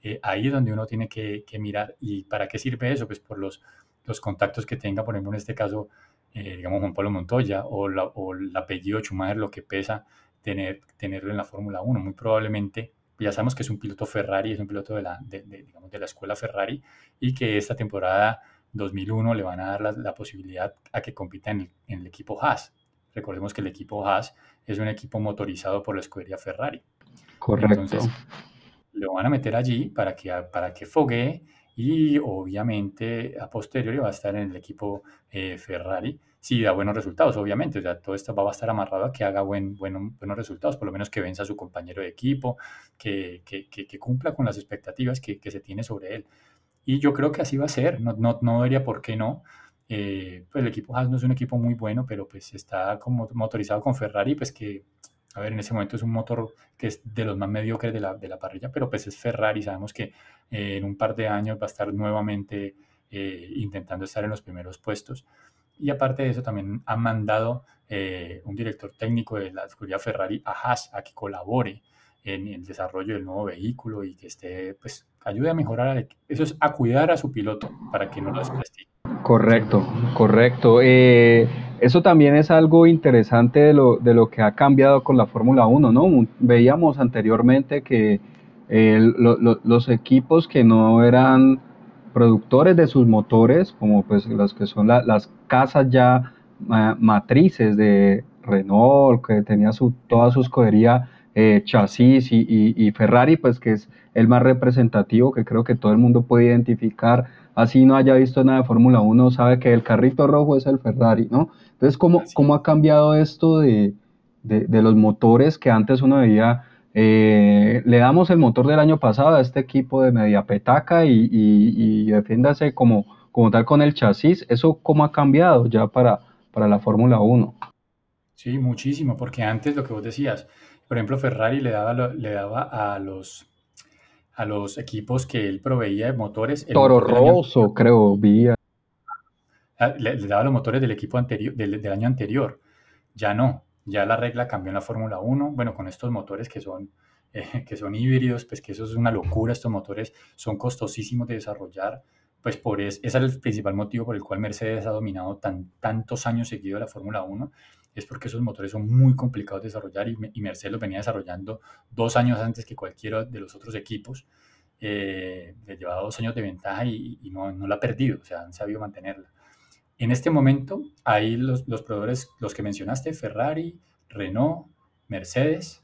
Eh, ahí es donde uno tiene que, que, mirar. ¿Y para qué sirve eso? Pues por los, los contactos que tenga, por ejemplo, en este caso, eh, digamos, Juan Pablo Montoya o, la, o, el apellido Schumacher, lo que pesa tener, tenerlo en la Fórmula 1. Muy probablemente, ya sabemos que es un piloto Ferrari, es un piloto de la, de, de, digamos, de la escuela Ferrari y que esta temporada 2001 le van a dar la, la posibilidad a que compita en el, en el equipo Haas. Recordemos que el equipo Haas es un equipo motorizado por la escudería Ferrari. Correcto. Entonces, lo van a meter allí para que, para que fogue y obviamente a posteriori va a estar en el equipo eh, Ferrari si da buenos resultados, obviamente. O todo esto va a estar amarrado a que haga buen, buen, buenos resultados, por lo menos que venza a su compañero de equipo, que, que cumpla con las expectativas que, se tiene sobre él. Y yo creo que así va a ser, no, no, no vería por qué no. Eh, pues el equipo Haas no es un equipo muy bueno, pero pues está como motorizado con Ferrari, pues que, a ver, en ese momento es un motor que es de los más mediocres de la, de la parrilla, pero pues es Ferrari, sabemos que eh, en un par de años va a estar nuevamente eh, intentando estar en los primeros puestos. Y aparte de eso, también han mandado eh, un director técnico de la escudería Ferrari a Haas a que colabore en el desarrollo del nuevo vehículo y que esté, pues, ayude a mejorar, eso es a cuidar a su piloto para que no lo desprestigie. Correcto, correcto. Eh, eso también es algo interesante de lo, de lo que ha cambiado con la Fórmula 1, ¿no? Veíamos anteriormente que eh, lo, lo, los equipos que no eran productores de sus motores, como pues las que son la, las casas ya matrices de Renault, que tenía su, toda su escudería eh, chasis y, y, y Ferrari, pues que es el más representativo, que creo que todo el mundo puede identificar así no haya visto nada de Fórmula 1, sabe que el carrito rojo es el Ferrari, ¿no? Entonces, ¿cómo, cómo ha cambiado esto de, de, de, los motores que antes uno veía? Eh, le damos el motor del año pasado a este equipo de media petaca y, y, y defiéndase como, como tal con el chasis. ¿Eso cómo ha cambiado ya para, para la Fórmula 1? Sí, muchísimo, porque antes lo que vos decías, por ejemplo, Ferrari le daba, le daba a los a los equipos que él proveía de motores. Toro motor Rosso, año, creo, vía. Ah, le, le, daba los motores del equipo anterior, del, del, año anterior. Ya no, ya la regla cambió en la Fórmula 1. Bueno, con estos motores que son, [laughs] eh, que son híbridos, pues que eso es una locura. Estos motores son costosísimos de desarrollar. Pues por es, ese es el principal motivo por el cual Mercedes ha dominado tan, tantos años seguidos la Fórmula 1 es porque esos motores son muy complicados de desarrollar y, y, Mercedes los venía desarrollando dos años antes que cualquiera de los otros equipos. Eh, le llevaba dos años de ventaja y, y no, no, la ha perdido, o sea, han sabido mantenerla. En este momento, los, los proveedores, los que mencionaste, Ferrari, Renault, Mercedes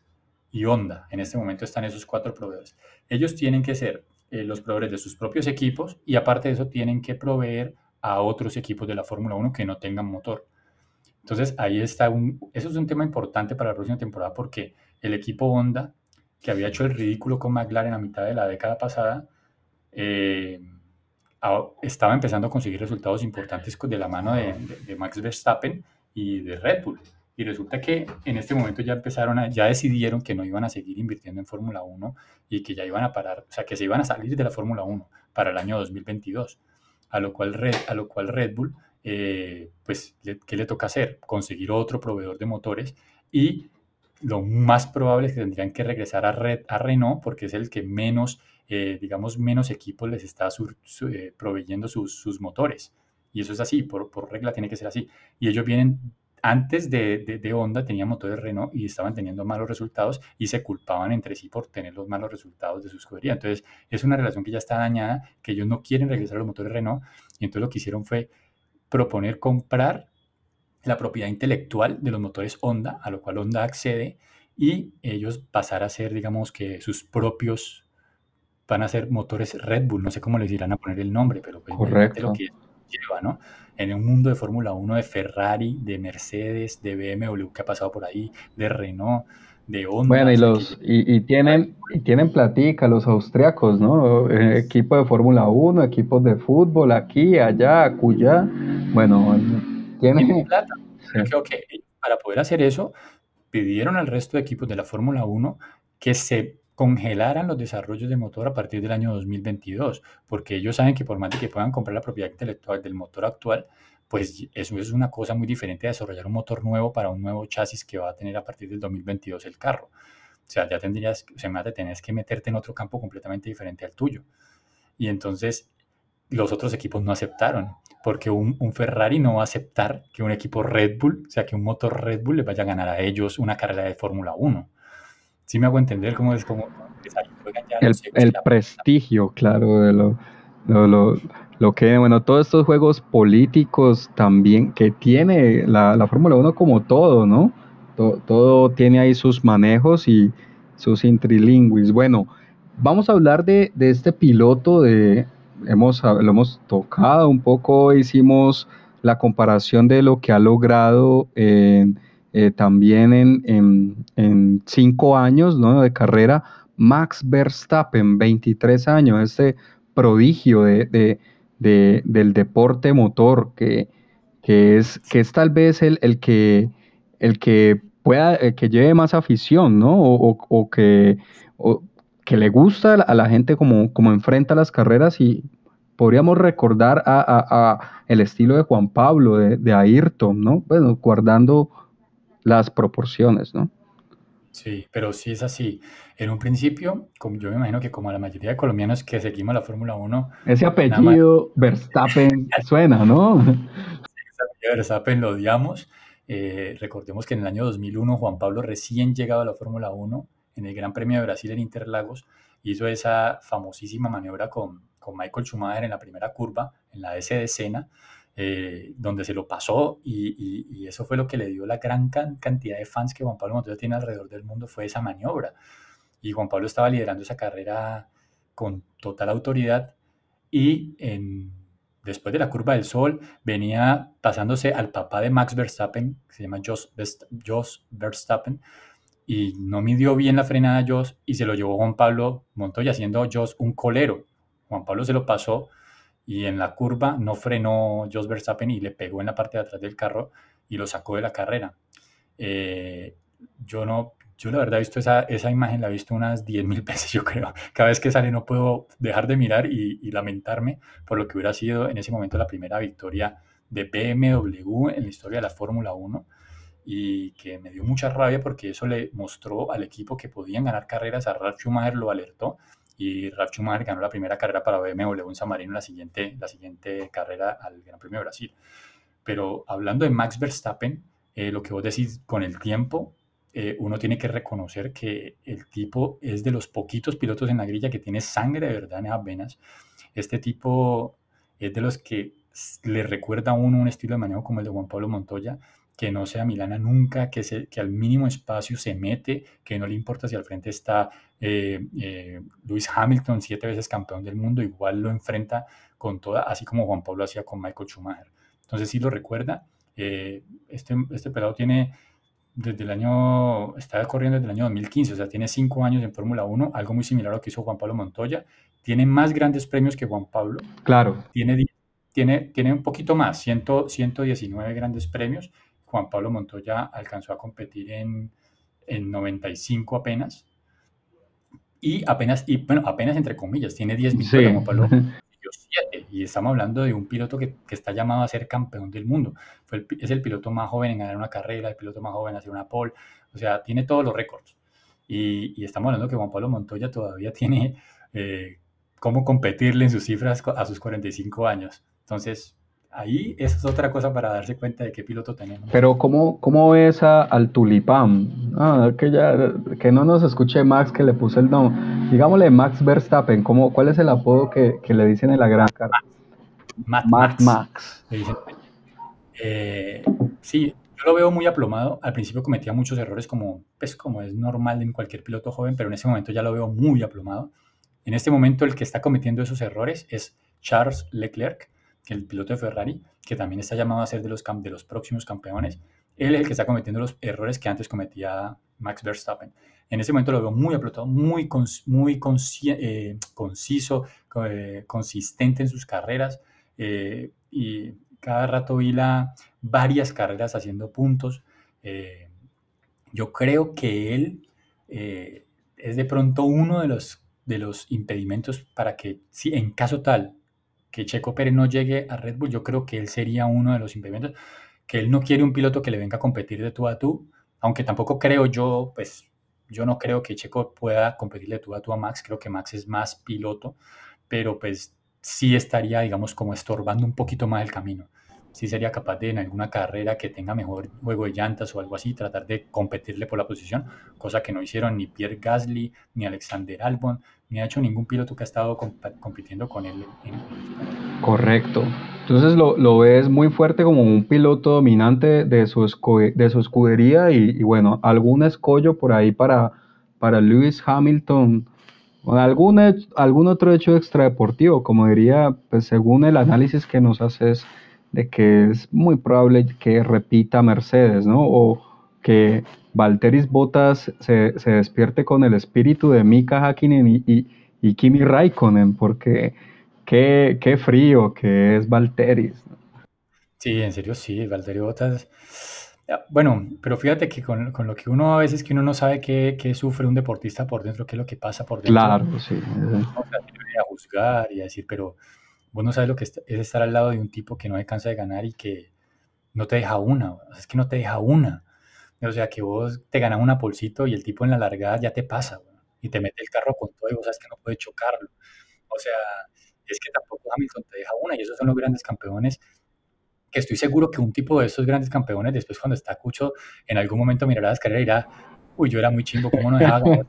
y Honda, en este momento están esos cuatro proveedores. Ellos tienen que ser eh, los proveedores de sus propios equipos y aparte de eso tienen que proveer a otros equipos de la Fórmula 1 que no tengan motor Entonces ahí está un, eso es un tema importante para la próxima temporada porque el equipo Honda, que había hecho el ridículo con McLaren a mitad de la década pasada, eh, estaba empezando a conseguir resultados importantes de la mano de, de, Max Verstappen y de Red Bull. Y resulta que en este momento ya empezaron a, ya decidieron que no iban a seguir invirtiendo en Fórmula 1 y que ya iban a parar, o sea, que se iban a salir de la Fórmula 1 para el año 2022. A lo cual Red, a lo cual Red Bull, eh, pues, ¿qué le toca hacer? Conseguir otro proveedor de motores y lo más probable es que tendrían que regresar a, Red, a Renault porque es el que menos, eh, digamos, menos equipos les está eh, proveyendo sus, sus, motores. Y eso es así, por, por, regla tiene que ser así. Y ellos vienen, antes de, de, Honda tenían motores Renault y estaban teniendo malos resultados y se culpaban entre sí por tener los malos resultados de su escudería. Entonces es una relación que ya está dañada, que ellos no quieren regresar a los motores Renault y entonces lo que hicieron fue proponer comprar la propiedad intelectual de los motores Honda, a lo cual Honda accede y ellos pasar a ser, digamos que sus propios, van a ser motores Red Bull, no sé cómo les irán a poner el nombre, pero pues Correcto. lo que lleva, ¿no? En un mundo de Fórmula 1, de Ferrari, de Mercedes, de BMW que ha pasado por ahí, de Renault, de Honda. Bueno, y, los, y, tienen, y tienen platica los austriacos, ¿no? Eh, equipo de Fórmula 1, equipos de fútbol, aquí, allá, acullá. Bueno, tiene plata. [laughs] Creo que para poder hacer eso, pidieron al resto de equipos de la Fórmula 1 que se congelaran los desarrollos de motor a partir del año 2022, porque ellos saben que por más de que puedan comprar la propiedad intelectual del motor actual, pues eso es una cosa muy diferente de desarrollar un motor nuevo para un nuevo chasis que va a tener a partir del 2022 el carro. O sea, ya tendrías, o sea, más de que meterte en otro campo completamente diferente al tuyo. Y entonces los otros equipos no aceptaron, porque un, Ferrari no va a aceptar que un equipo Red Bull, o sea, que un motor Red Bull les vaya a ganar a ellos una carrera de Fórmula 1. Sí me hago entender cómo es como... El, el prestigio, claro, de lo, lo, lo, que, bueno, todos estos juegos políticos también que tiene la, la Fórmula 1 como todo, ¿no? Todo, todo tiene ahí sus manejos y sus intrilingüis. Bueno, vamos a hablar de, de este piloto de, hemos, lo hemos tocado un poco, hicimos la comparación de lo que ha logrado eh, también en, en, cinco años ¿no? de carrera Max Verstappen, 23 años, este prodigio de, de, del deporte motor que, que, es, que es tal vez el, el que, el que pueda, que lleve más afición, ¿no? O, o, que, que le gusta a la gente como, como enfrenta las carreras y podríamos recordar a, el estilo de Juan Pablo, de, Ayrton, ¿no? Bueno, guardando las proporciones, ¿no? Sí, pero sí es así. En un principio, como yo me imagino que como la mayoría de colombianos que seguimos la Fórmula 1... Ese apellido Verstappen suena, ¿no? Ese apellido Verstappen lo odiamos. Eh, recordemos que en el año 2001 Juan Pablo recién llegaba a la Fórmula 1 en el Gran Premio de Brasil en Interlagos, hizo esa famosísima maniobra con, con Michael Schumacher en la primera curva, en la S de Sena, eh, donde se lo pasó y, eso fue lo que le dio la gran cantidad de fans que Juan Pablo Montoya tiene alrededor del mundo, fue esa maniobra. Y Juan Pablo estaba liderando esa carrera con total autoridad y después de la curva del sol venía pasándose al papá de Max Verstappen, que se llama Jos Verstappen, y no midió bien la frenada Jos y se lo llevó Juan Pablo Montoya haciendo Jos un colero. Juan Pablo se lo pasó y en la curva no frenó Jos Verstappen y le pegó en la parte de atrás del carro y lo sacó de la carrera. Eh, yo no, yo la verdad he visto esa, esa imagen, la he visto unas 10.000 [laughs] veces, yo creo. Cada vez que sale no puedo dejar de mirar y, lamentarme por lo que hubiera sido en ese momento la primera victoria de BMW en la historia de la Fórmula 1 y que me dio mucha rabia porque eso le mostró al equipo que podían ganar carreras. A Ralf Schumacher lo alertó y Ralf Schumacher ganó la primera carrera para BMW en San Marino, la siguiente, la siguiente carrera al Gran Premio de Brasil. Pero hablando de Max Verstappen, eh, lo que vos decís con el tiempo, eh, uno tiene que reconocer que el tipo es de los poquitos pilotos en la grilla que tiene sangre de verdad en las venas. Este tipo es de los que le recuerda a uno un estilo de manejo como el de Juan Pablo Montoya, que no sea Milana nunca, que, se, que al mínimo espacio se mete, que no le importa si al frente está eh, eh, Lewis Hamilton, siete veces campeón del mundo, igual lo enfrenta con toda, así como Juan Pablo hacía con Michael Schumacher. Entonces sí lo recuerda Eh, este, este pelado tiene desde el año, está corriendo desde el año 2015, o sea, tiene cinco años en Fórmula 1, algo muy similar a lo que hizo Juan Pablo Montoya. Tiene más grandes premios que Juan Pablo. Claro. Tiene, tiene, tiene un poquito más, 100, 119 grandes premios. Juan Pablo Montoya alcanzó a competir en, en 95 apenas. Y apenas, y bueno, apenas entre comillas, tiene 10 victorias Juan Pablo. y estamos hablando de un piloto que, que, está llamado a ser campeón del mundo. Fue el, es el piloto más joven en ganar una carrera, el piloto más joven en hacer una pole, o sea, tiene todos los récords. Y, y, estamos hablando que Juan Pablo Montoya todavía tiene eh, cómo competirle en sus cifras a sus 45 años. Entonces, ahí esa es otra cosa para darse cuenta de qué piloto tenemos. Pero ¿cómo, cómo ves a, al tulipán? Ah, que, ya, que no nos escuche Max que le puse el nombre. Digámosle Max Verstappen, ¿cómo, ¿cuál es el apodo que, que le dicen en la gran cara? Max. Max. Max. Eh, sí, yo lo veo muy aplomado. Al principio cometía muchos errores como, pues, como es normal en cualquier piloto joven, pero en ese momento ya lo veo muy aplomado. En este momento el que está cometiendo esos errores es Charles Leclerc, el piloto de Ferrari, que también está llamado a ser de los, de los próximos campeones, él es el que está cometiendo los errores que antes cometía Max Verstappen. En ese momento lo veo muy aplotado, muy, muy eh, conciso, eh, consistente en sus carreras eh, y cada rato la varias carreras haciendo puntos. yo creo que él es de pronto uno de los, de los impedimentos para que, si en caso tal que Checo Pérez no llegue a Red Bull, yo creo que él sería uno de los impedimentos, que él no quiere un piloto que le venga a competir de tú a tú, aunque tampoco creo yo, pues yo no creo que Checo pueda competir de tú a tú a Max, creo que Max es más piloto, pero pues sí estaría, digamos, como estorbando un poquito más el camino. Sí sería capaz de en alguna carrera que tenga mejor juego de llantas o algo así, tratar de competirle por la posición, cosa que no hicieron ni Pierre Gasly, ni Alexander Albon, ni ha hecho ningún piloto que ha estado compitiendo con él. Correcto. Entonces lo, lo, ves muy fuerte como un piloto dominante de su, de su escudería y, bueno, algún escollo por ahí para, para Lewis Hamilton, algún, algún otro hecho extradeportivo, como diría, pues según el análisis que nos haces de que es muy probable que repita Mercedes, ¿no? O que Valteris Bottas se, se, despierte con el espíritu de Mika Hakkinen y, y, Kimi Raikkonen, porque qué, qué, frío que es Valteris. Sí, en serio, sí, Valtteri Bottas. Bueno, pero fíjate que con, con, lo que uno a veces que uno no sabe qué, qué, sufre un deportista por dentro, qué es lo que pasa por dentro. Claro, sí. a juzgar y a decir, pero vos no sabes lo que es estar al lado de un tipo que no se cansa de ganar y que no te deja una, es que no te deja una. O sea, que vos te ganas una polcito y el tipo en la largada ya te pasa, y te mete el carro con todo y vos sabes que no puede chocarlo. O sea, es que tampoco Hamilton te deja una y esos son los grandes campeones que estoy seguro que un tipo de esos grandes campeones después cuando está Cucho en algún momento mirará las carreras y dirá, uy, yo era muy chimbo, ¿cómo no dejaba una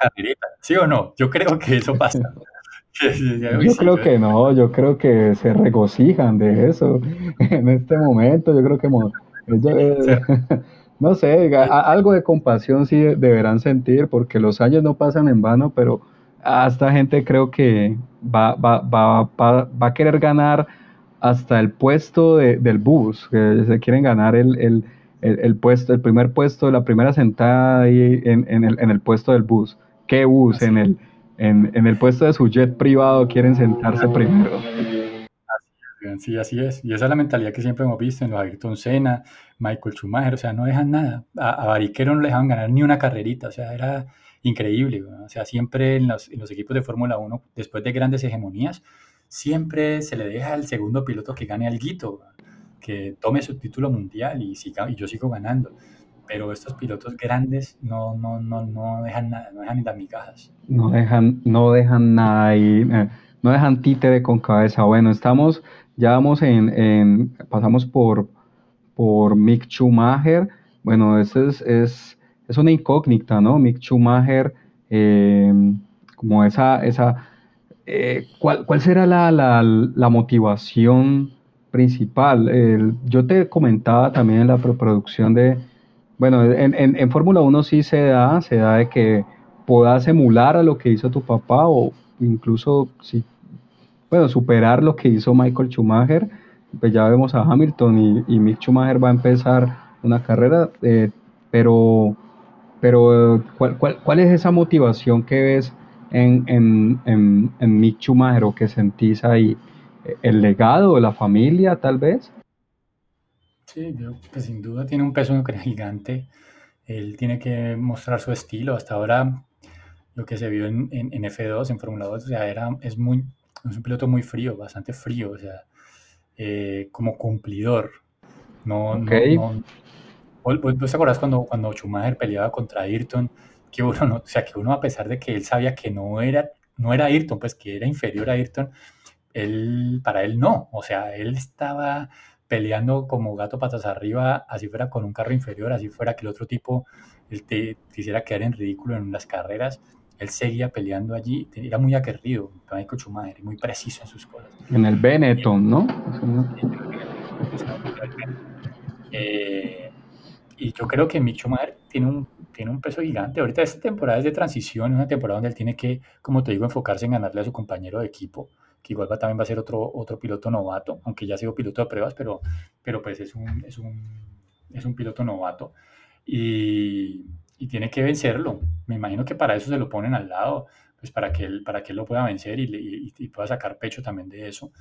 carrerita? ¿Sí o no? Yo creo que eso pasa. [laughs] [laughs] yo creo que no, yo creo que se regocijan de eso [laughs] en este momento, yo creo que ellos, no sé, algo de compasión sí deberán sentir porque los años no pasan en vano, pero esta gente creo que va, va, va, va, a querer ganar hasta el puesto del bus, que se quieren ganar el, el, el, puesto, el primer puesto, la primera sentada ahí en, en, el, en el puesto del bus. ¿Qué bus? En el, en, en el puesto de su jet privado quieren sentarse primero. Sí, así es. Y esa es la mentalidad que siempre hemos visto en los Ayrton Senna, Michael Schumacher, o sea, no dejan nada. A, a no le dejaban ganar ni una carrerita, o sea, era increíble. O sea, siempre en los, en los equipos de Fórmula 1, después de grandes hegemonías, siempre se le deja al segundo piloto que gane algo, que tome su título mundial y, siga, y yo sigo ganando. Pero estos pilotos grandes no, no, no, no dejan nada, no dejan ni las migajas. No dejan, no dejan nada ahí, eh, no dejan títere con cabeza. Bueno, estamos ya vamos en, pasamos por, por Mick Schumacher. Bueno, ese es, es, es una incógnita, ¿no? Mick Schumacher, em, como esa, esa eh, ¿cuál, ¿cuál, será la, la, la motivación principal? yo te comentaba también en la preproducción de, bueno, en, en, en Fórmula 1 sí se da, se da de que puedas emular a lo que hizo tu papá o incluso si bueno, superar lo que hizo Michael Schumacher. pues ya vemos a Hamilton y, y Mick Schumacher va a empezar una carrera, eh, pero, pero ¿cuál, cuál, cuál es esa motivación que ves en, en, en, en Mick Schumacher o que sentís ahí? ¿El legado, la familia tal vez? Sí, pues sin duda tiene un peso [laughs] gigante. Él tiene que mostrar su estilo. Hasta ahora, lo que se vio en, en, F2, en Fórmula 2, o sea, era, es, muy, es un piloto muy frío, bastante frío, o sea, eh, como cumplidor. No, okay. no, ¿Vos, vos, te acordás cuando, cuando Schumacher peleaba contra Ayrton? Que uno, no, o sea, que uno a pesar de que él sabía que no era, no era Ayrton, pues que era inferior a Ayrton, él, para él no. O sea, él estaba peleando como gato patas arriba, así fuera con un carro inferior, así fuera que el otro tipo él te, quisiera quedar en ridículo en las carreras. Él seguía peleando allí, era muy aguerrido, Michael Schumacher, muy preciso en sus cosas. En el Benetton, ¿no? Eh, y yo creo que Mick Schumacher tiene un, tiene un peso gigante. Ahorita esta temporada es de transición, es una temporada donde él tiene que, como te digo, enfocarse en ganarle a su compañero de equipo, que igual va, también va a ser otro, otro piloto novato, aunque ya ha sido piloto de pruebas, pero, pero pues es un, es un, es un piloto novato. Y, y, tiene que vencerlo. Me imagino que para eso se lo ponen al lado, pues para que él, para que él lo pueda vencer y, y, y pueda sacar pecho también de eso.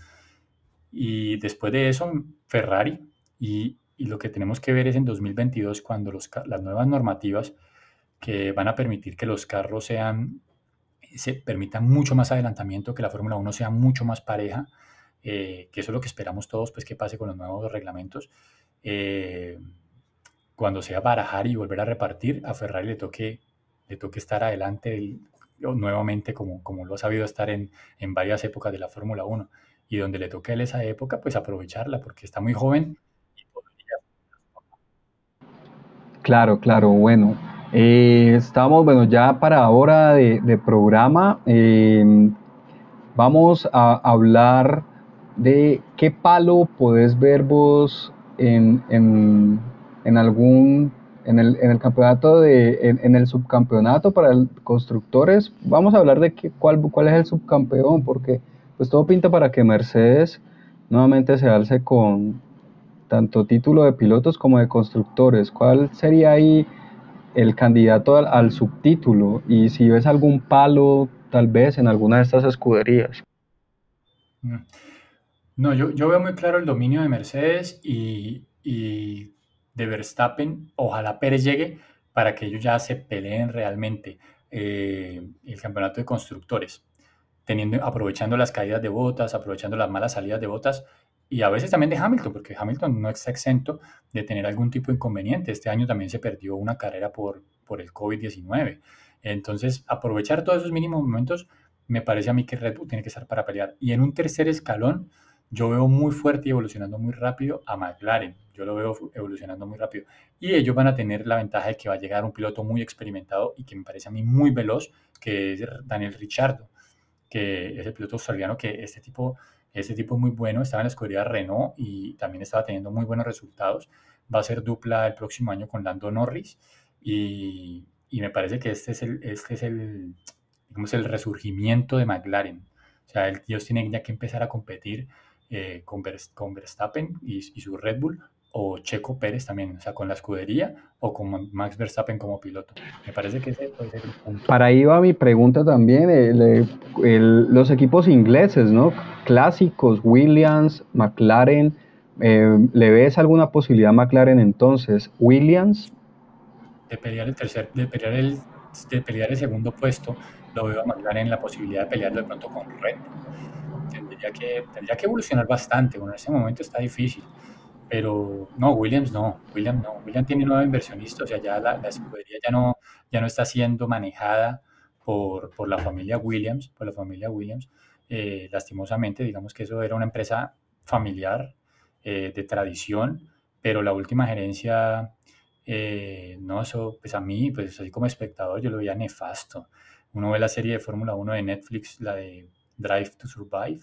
Y después de eso, Ferrari. Y, y lo que tenemos que ver es en 2022 cuando los, las nuevas normativas que van a permitir que los carros sean, se permitan mucho más adelantamiento, que la Fórmula 1 sea mucho más pareja, eh, que eso es lo que esperamos todos, pues que pase con los nuevos reglamentos. Eh, cuando sea barajar y volver a repartir, a Ferrari le toque, le toque estar adelante el, nuevamente como, como lo ha sabido estar en, en varias épocas de la Fórmula 1. Y donde le toque a él esa época, pues aprovecharla, porque está muy joven Claro, claro, bueno. Eh, estamos, bueno, ya para hora de, programa. Eh, vamos a hablar de qué palo podés ver vos en, en, en algún, en el, en el campeonato, de, en, el subcampeonato para el constructores. Vamos a hablar de qué, cuál, cuál es el subcampeón, porque pues todo pinta para que Mercedes nuevamente se alce con, tanto título de pilotos como de constructores. ¿Cuál sería ahí el candidato al, subtítulo? Y si ves algún palo, tal vez, en alguna de estas escuderías. No, yo, yo veo muy claro el dominio de Mercedes y de Verstappen. Ojalá Pérez llegue para que ellos ya se peleen realmente eh, el campeonato de constructores, teniendo, aprovechando las caídas de botas, aprovechando las malas salidas de botas y a veces también de Hamilton, porque Hamilton no está exento de tener algún tipo de inconveniente. Este año también se perdió una carrera por, por el COVID-19. Entonces, aprovechar todos esos mínimos momentos, me parece a mí que Red Bull tiene que estar para pelear. Y en un tercer escalón, yo veo muy fuerte y evolucionando muy rápido a McLaren. Yo lo veo evolucionando muy rápido. Y ellos van a tener la ventaja de que va a llegar un piloto muy experimentado y que me parece a mí muy veloz, que es Daniel Ricciardo, que es el piloto australiano que este tipo este tipo es muy bueno, estaba en la escudería Renault y también estaba teniendo muy buenos resultados. Va a ser dupla el próximo año con Lando Norris y, y me parece que este es el, este es el, digamos, el resurgimiento de McLaren. O sea, ellos tienen ya que empezar a competir eh, con, con, Verstappen y, y, su Red Bull o Checo Pérez también, o sea, con la escudería o con Max Verstappen como piloto. Me parece que ese puede ser el punto. Para ahí va mi pregunta también, el, el, los equipos ingleses, ¿no? Clásicos, Williams, McLaren, eh, ¿le ves alguna posibilidad a McLaren entonces? ¿Williams? De pelear el tercer, de pelear el, de pelear el segundo puesto, lo veo a McLaren la posibilidad de pelearlo de pronto con Red Bull. Tendría que, tendría que evolucionar bastante, bueno, en ese momento está difícil pero no, Williams no, Williams no, Williams tiene nuevo inversionista, o sea, ya la, la escudería ya no, ya no está siendo manejada por, por, la familia Williams, por la familia Williams, eh, lastimosamente, digamos que eso era una empresa familiar eh, de tradición, pero la última gerencia, eh, no, eso, pues a mí, pues así como espectador, yo lo veía nefasto. Uno ve la serie de Fórmula 1 de Netflix, la de Drive to Survive,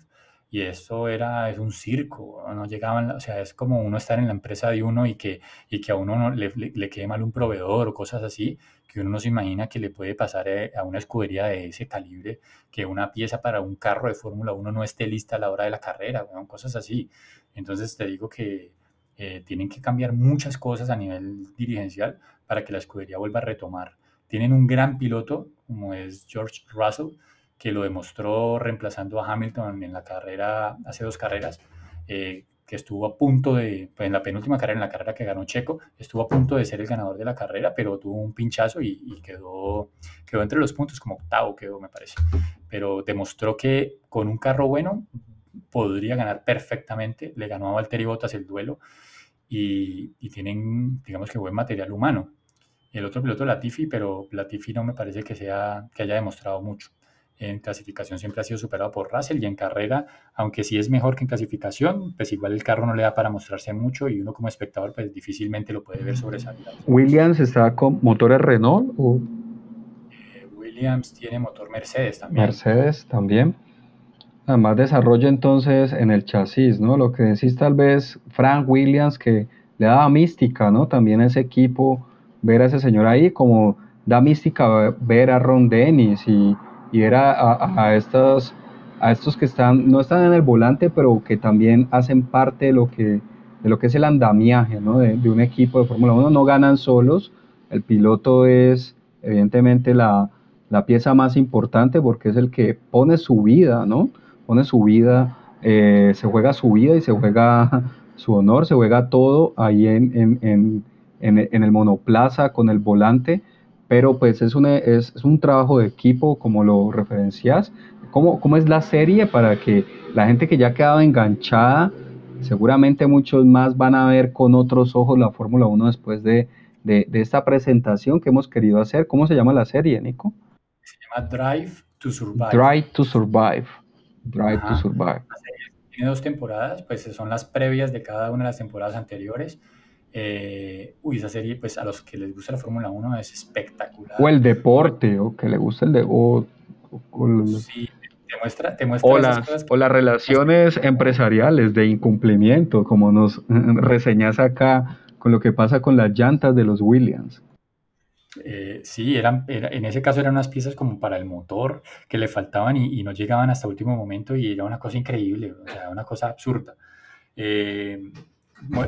y eso era, es un circo, no llegaban, o sea, es como uno estar en la empresa de uno y que, y que a uno no, le, le, quede mal un proveedor o cosas así, que uno no se imagina que le puede pasar eh, a una escudería de ese calibre, que una pieza para un carro de Fórmula 1 no esté lista a la hora de la carrera, bueno, cosas así. Entonces te digo que eh, tienen que cambiar muchas cosas a nivel dirigencial para que la escudería vuelva a retomar. Tienen un gran piloto, como es George Russell, que lo demostró reemplazando a Hamilton en la carrera, hace dos carreras, eh, que estuvo a punto de, pues en la penúltima carrera, en la carrera que ganó Checo, estuvo a punto de ser el ganador de la carrera, pero tuvo un pinchazo y, quedó, quedó entre los puntos, como octavo quedó, me parece. Pero demostró que con un carro bueno podría ganar perfectamente, le ganó a Valtteri Bottas el duelo y, y tienen, digamos que buen material humano. El otro piloto Latifi, pero Latifi no me parece que, sea, que haya demostrado mucho. En clasificación siempre ha sido superado por Russell y en carrera, aunque sí es mejor que en clasificación, pues igual el carro no le da para mostrarse mucho y uno como espectador pues difícilmente lo puede ver sobresalir. ¿Williams está con motores Renault? O... Eh, Williams tiene motor Mercedes también. Mercedes también. Además desarrollo entonces en el chasis, ¿no? Lo que decís tal vez Frank Williams que le daba mística, ¿no? También a ese equipo, ver a ese señor ahí, como da mística ver a Ron Dennis y, y ver a, estos, a estos que están, no están en el volante, pero que también hacen parte de lo que, de lo que es el andamiaje, ¿no? De, de un equipo de Fórmula 1. No ganan solos, el piloto es evidentemente la, la pieza más importante porque es el que pone su vida, ¿no? pone su vida, eh, se juega su vida y se juega su honor, se juega todo ahí en, en, en, en el monoplaza con el volante, pero pues es un, es, un trabajo de equipo como lo referencias. ¿Cómo, ¿Cómo es la serie para que la gente que ya ha quedado enganchada, seguramente muchos más van a ver con otros ojos la Fórmula 1 después de, de, de esta presentación que hemos querido hacer? ¿Cómo se llama la serie, Nico? Se llama Drive to Survive. Drive to Survive. Drive to Survive. Tiene dos temporadas, pues son las previas de cada una de las temporadas anteriores. Eh, uy, esa serie, pues a los que les gusta la Fórmula 1 es espectacular. O el deporte, o que le gusta el deporte. Sí, te muestra, te muestra o, las, o las relaciones empresariales de incumplimiento, como nos [laughs] reseñas acá con lo que pasa con las llantas de los Williams. Eh, sí, eran, en ese caso eran unas piezas como para el motor que le faltaban y, no llegaban hasta último momento y era una cosa increíble, o sea, una cosa absurda. Eh,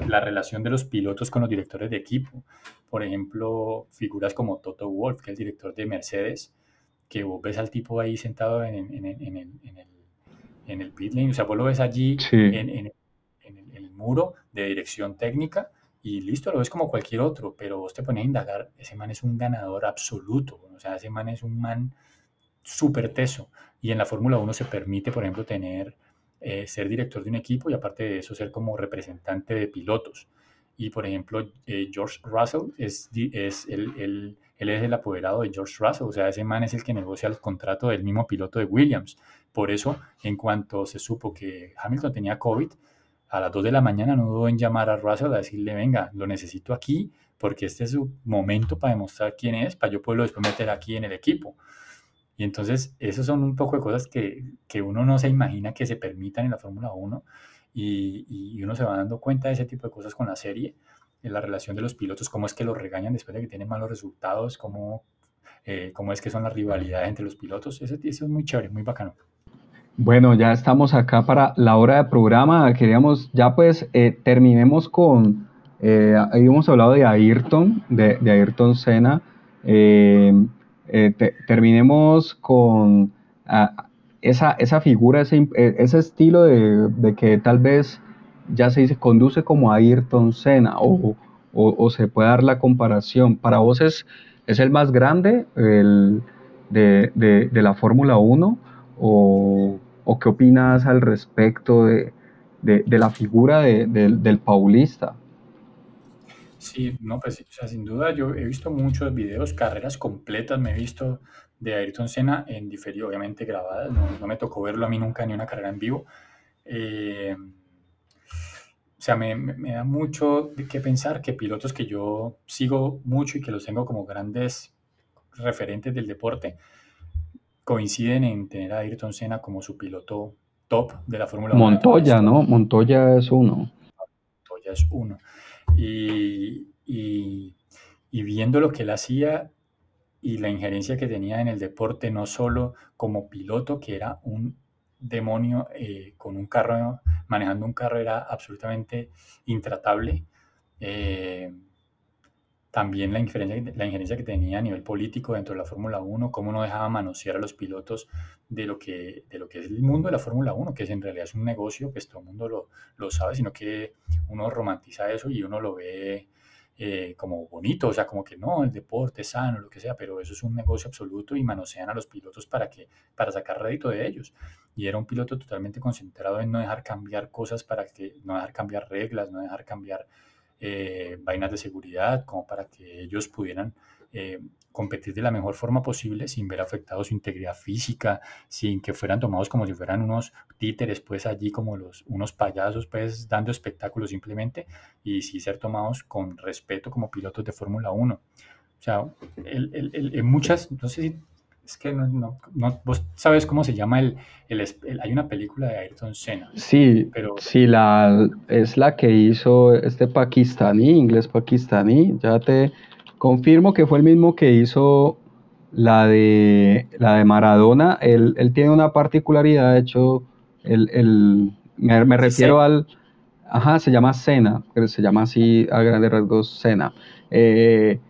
la relación de los pilotos con los directores de equipo, por ejemplo, figuras como Toto Wolf, que es el director de Mercedes, que vos ves al tipo ahí sentado en, en, en, el, en el, pit lane, o sea, vos lo ves allí en, el muro de dirección técnica y listo, lo ves como cualquier otro, pero vos te pones a indagar, ese man es un ganador absoluto, o sea, ese man es un man súper teso, y en la Fórmula 1 se permite, por ejemplo, tener, eh, ser director de un equipo y aparte de eso ser como representante de pilotos. Y por ejemplo, eh, George Russell es, es el, el, él es el apoderado de George Russell, o sea, ese man es el que negocia el contrato del mismo piloto de Williams. Por eso, en cuanto se supo que Hamilton tenía COVID, a las 2 de la mañana no dudó en llamar a Russell a decirle, venga, lo necesito aquí porque este es su momento para demostrar quién es, para yo poderlo después meter aquí en el equipo. Y entonces, esos son un poco de cosas que, que uno no se imagina que se permitan en la Fórmula 1 y, y, uno se va dando cuenta de ese tipo de cosas con la serie, en la relación de los pilotos, cómo es que los regañan después de que tienen malos resultados, cómo, eh, cómo es que son las rivalidades entre los pilotos. Eso, eso es muy chévere, muy bacano. Bueno, ya estamos acá para la hora de programa. Queríamos, ya pues eh, terminemos con, eh, habíamos hablado de Ayrton, de, Ayrton Senna. Eh, terminemos con ah, esa, esa figura, ese, ese estilo de, que tal vez ya se dice, conduce como Ayrton Senna o, o, se puede dar la comparación. Para vos es, es el más grande el, de, de, de la Fórmula 1 o, qué opinas al respecto de, la figura del paulista? Sí, no, pues sin duda yo he visto muchos videos, carreras completas me he visto de Ayrton Senna en diferido, obviamente grabadas, no, me tocó verlo a mí nunca ni una carrera en vivo. Eh, o sea, me, me, da mucho que pensar que pilotos que yo sigo mucho y que los tengo como grandes referentes del deporte, coinciden en tener a Ayrton Senna como su piloto top de la Fórmula 1. Montoya, ¿no? Montoya es uno. Montoya es uno. Y, y, viendo lo que él hacía y la injerencia que tenía en el deporte, no solo como piloto, que era un demonio con un carro, manejando un carro era absolutamente intratable. También la injerencia, la injerencia que tenía a nivel político dentro de la Fórmula 1, cómo no dejaba manosear a los pilotos de lo que, de lo que es el mundo de la Fórmula 1, que es en realidad es un negocio, pues todo el mundo lo, lo sabe, sino que uno romantiza eso y uno lo ve eh, como bonito, o sea, como que no, el deporte sano, lo que sea, pero eso es un negocio absoluto y manosean a los pilotos para, que, para sacar rédito de ellos. Y era un piloto totalmente concentrado en no dejar cambiar cosas para que, no dejar cambiar reglas, no dejar cambiar eh, vainas de seguridad, como para que ellos pudieran eh, competir de la mejor forma posible sin ver afectado su integridad física, sin que fueran tomados como si fueran unos títeres, pues allí como los, unos payasos, pues dando espectáculos simplemente, y sí ser tomados con respeto como pilotos de Fórmula 1. O sea, en muchas, no sé si es que no, no, vos sabes cómo se llama el, el, hay una película de Ayrton Senna. Sí, pero sí, la, es la que hizo este pakistaní, inglés pakistaní, ya te confirmo que fue el mismo que hizo la de, la de Maradona. Él, él tiene una particularidad, de hecho, el, el me, me, refiero al, ajá, se llama Senna, se llama así a grandes rasgos Senna. Eh,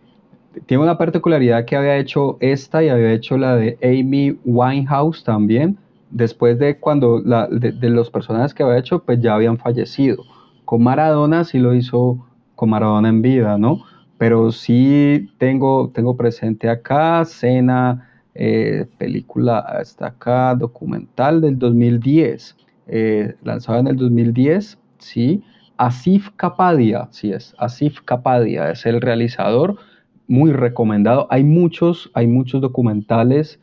tiene una particularidad que había hecho esta y había hecho la de Amy Winehouse también, después de cuando la, de, los personajes que había hecho, pues ya habían fallecido. Con Maradona sí lo hizo con Maradona en vida, ¿no? Pero sí tengo, tengo presente acá, cena, eh, película hasta acá, documental del 2010, eh, lanzado en el 2010, sí. Asif Kapadia, sí es, Asif Kapadia es el realizador muy recomendado. Hay muchos, hay muchos documentales,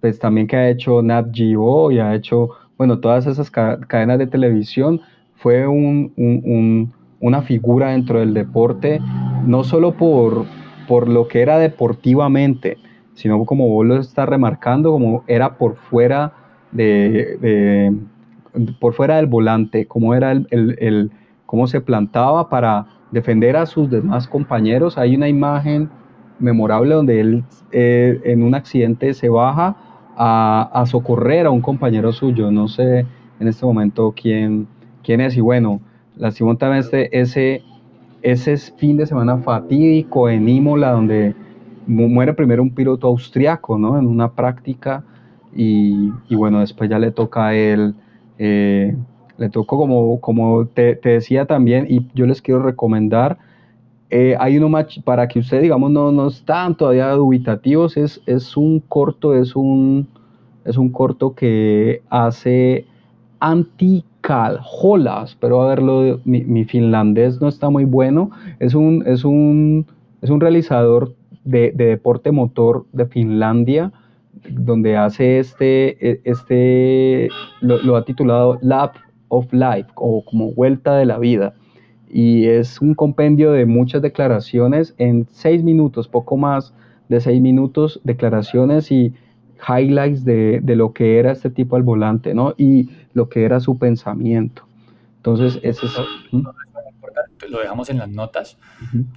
pues también que ha hecho Nat Geo y ha hecho, bueno, todas esas cadenas de televisión. Fue una figura dentro del deporte, no solo por, por lo que era deportivamente, sino como vos lo estás remarcando, como era por fuera de, por fuera del volante, cómo era el, el, cómo se plantaba para defender a sus demás compañeros. Hay una imagen memorable donde él eh, en un accidente se baja a, socorrer a un compañero suyo. No sé en este momento quién, quién es. Y bueno, lastimosamente ese, ese fin de semana fatídico en Imola, donde muere primero un piloto austriaco, ¿no? En una práctica. Y, bueno, después ya le toca a él. Eh, le tocó como, como te, decía también, y yo les quiero recomendar eh, hay uno más para que ustedes, digamos, no, no están todavía dubitativos. Es, es un corto, es un, es un corto que hace Antikal Hola. Espero haberlo. Mi, mi, finlandés no está muy bueno. Es un, es un, es un realizador de, de deporte motor de Finlandia donde hace este, e, este lo, ha titulado Lap of Life o como Vuelta de la Vida y es un compendio de muchas declaraciones en seis minutos, poco más de seis minutos, declaraciones y highlights de, lo que era este tipo al volante, ¿no? Y lo que era su pensamiento. Entonces, ese es... Lo dejamos en las notas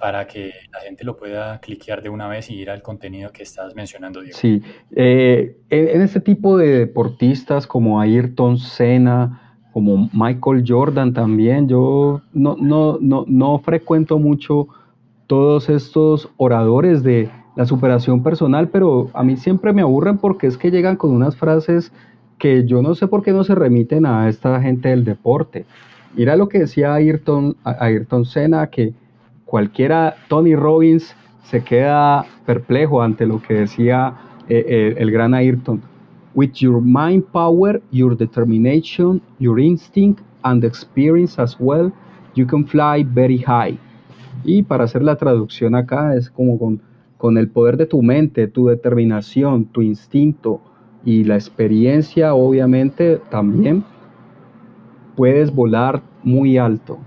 para que la gente lo pueda cliquear de una vez y ir al contenido que estás mencionando, Diego. Sí, eh, en, en, este tipo de deportistas como Ayrton Senna, como Michael Jordan también. Yo no, no, no, no frecuento mucho todos estos oradores de la superación personal, pero a mí siempre me aburren porque es que llegan con unas frases que yo no sé por qué no se remiten a esta gente del deporte. Mira lo que decía Ayrton, Ayrton Senna, que cualquiera, Tony Robbins, se queda perplejo ante lo que decía eh, eh, el gran Ayrton. With your mind power, your determination, your instinct and experience as well, you can fly very high. Y para hacer la traducción acá es como con, con el poder de tu mente, tu determinación, tu instinto y la experiencia, obviamente, también puedes volar muy alto.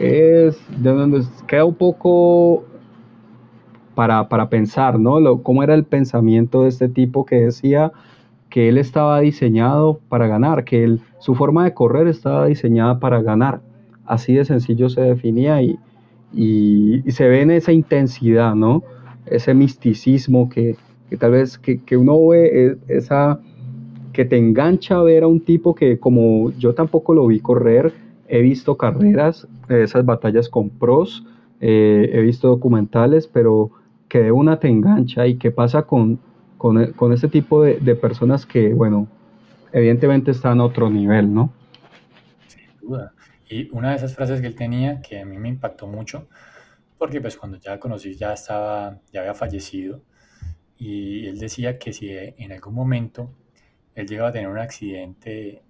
Es de donde queda un poco para, para pensar, ¿no? Lo, cómo era el pensamiento de este tipo que decía que él estaba diseñado para ganar, que él, su forma de correr estaba diseñada para ganar. Así de sencillo se definía y, y, se ve en esa intensidad, ¿no? Ese misticismo que, que tal vez que, que, uno ve, e, esa, que te engancha a ver a un tipo que como yo tampoco lo vi correr, he visto carreras, esas batallas con pros, eh, he visto documentales, pero que de una te engancha y qué pasa con, con, con este tipo de, de, personas que, bueno, evidentemente están a otro nivel, ¿no? Sin duda. Y una de esas frases que él tenía que a mí me impactó mucho, porque pues cuando ya conocí ya estaba, ya había fallecido, y él decía que si en algún momento él llegaba a tener un accidente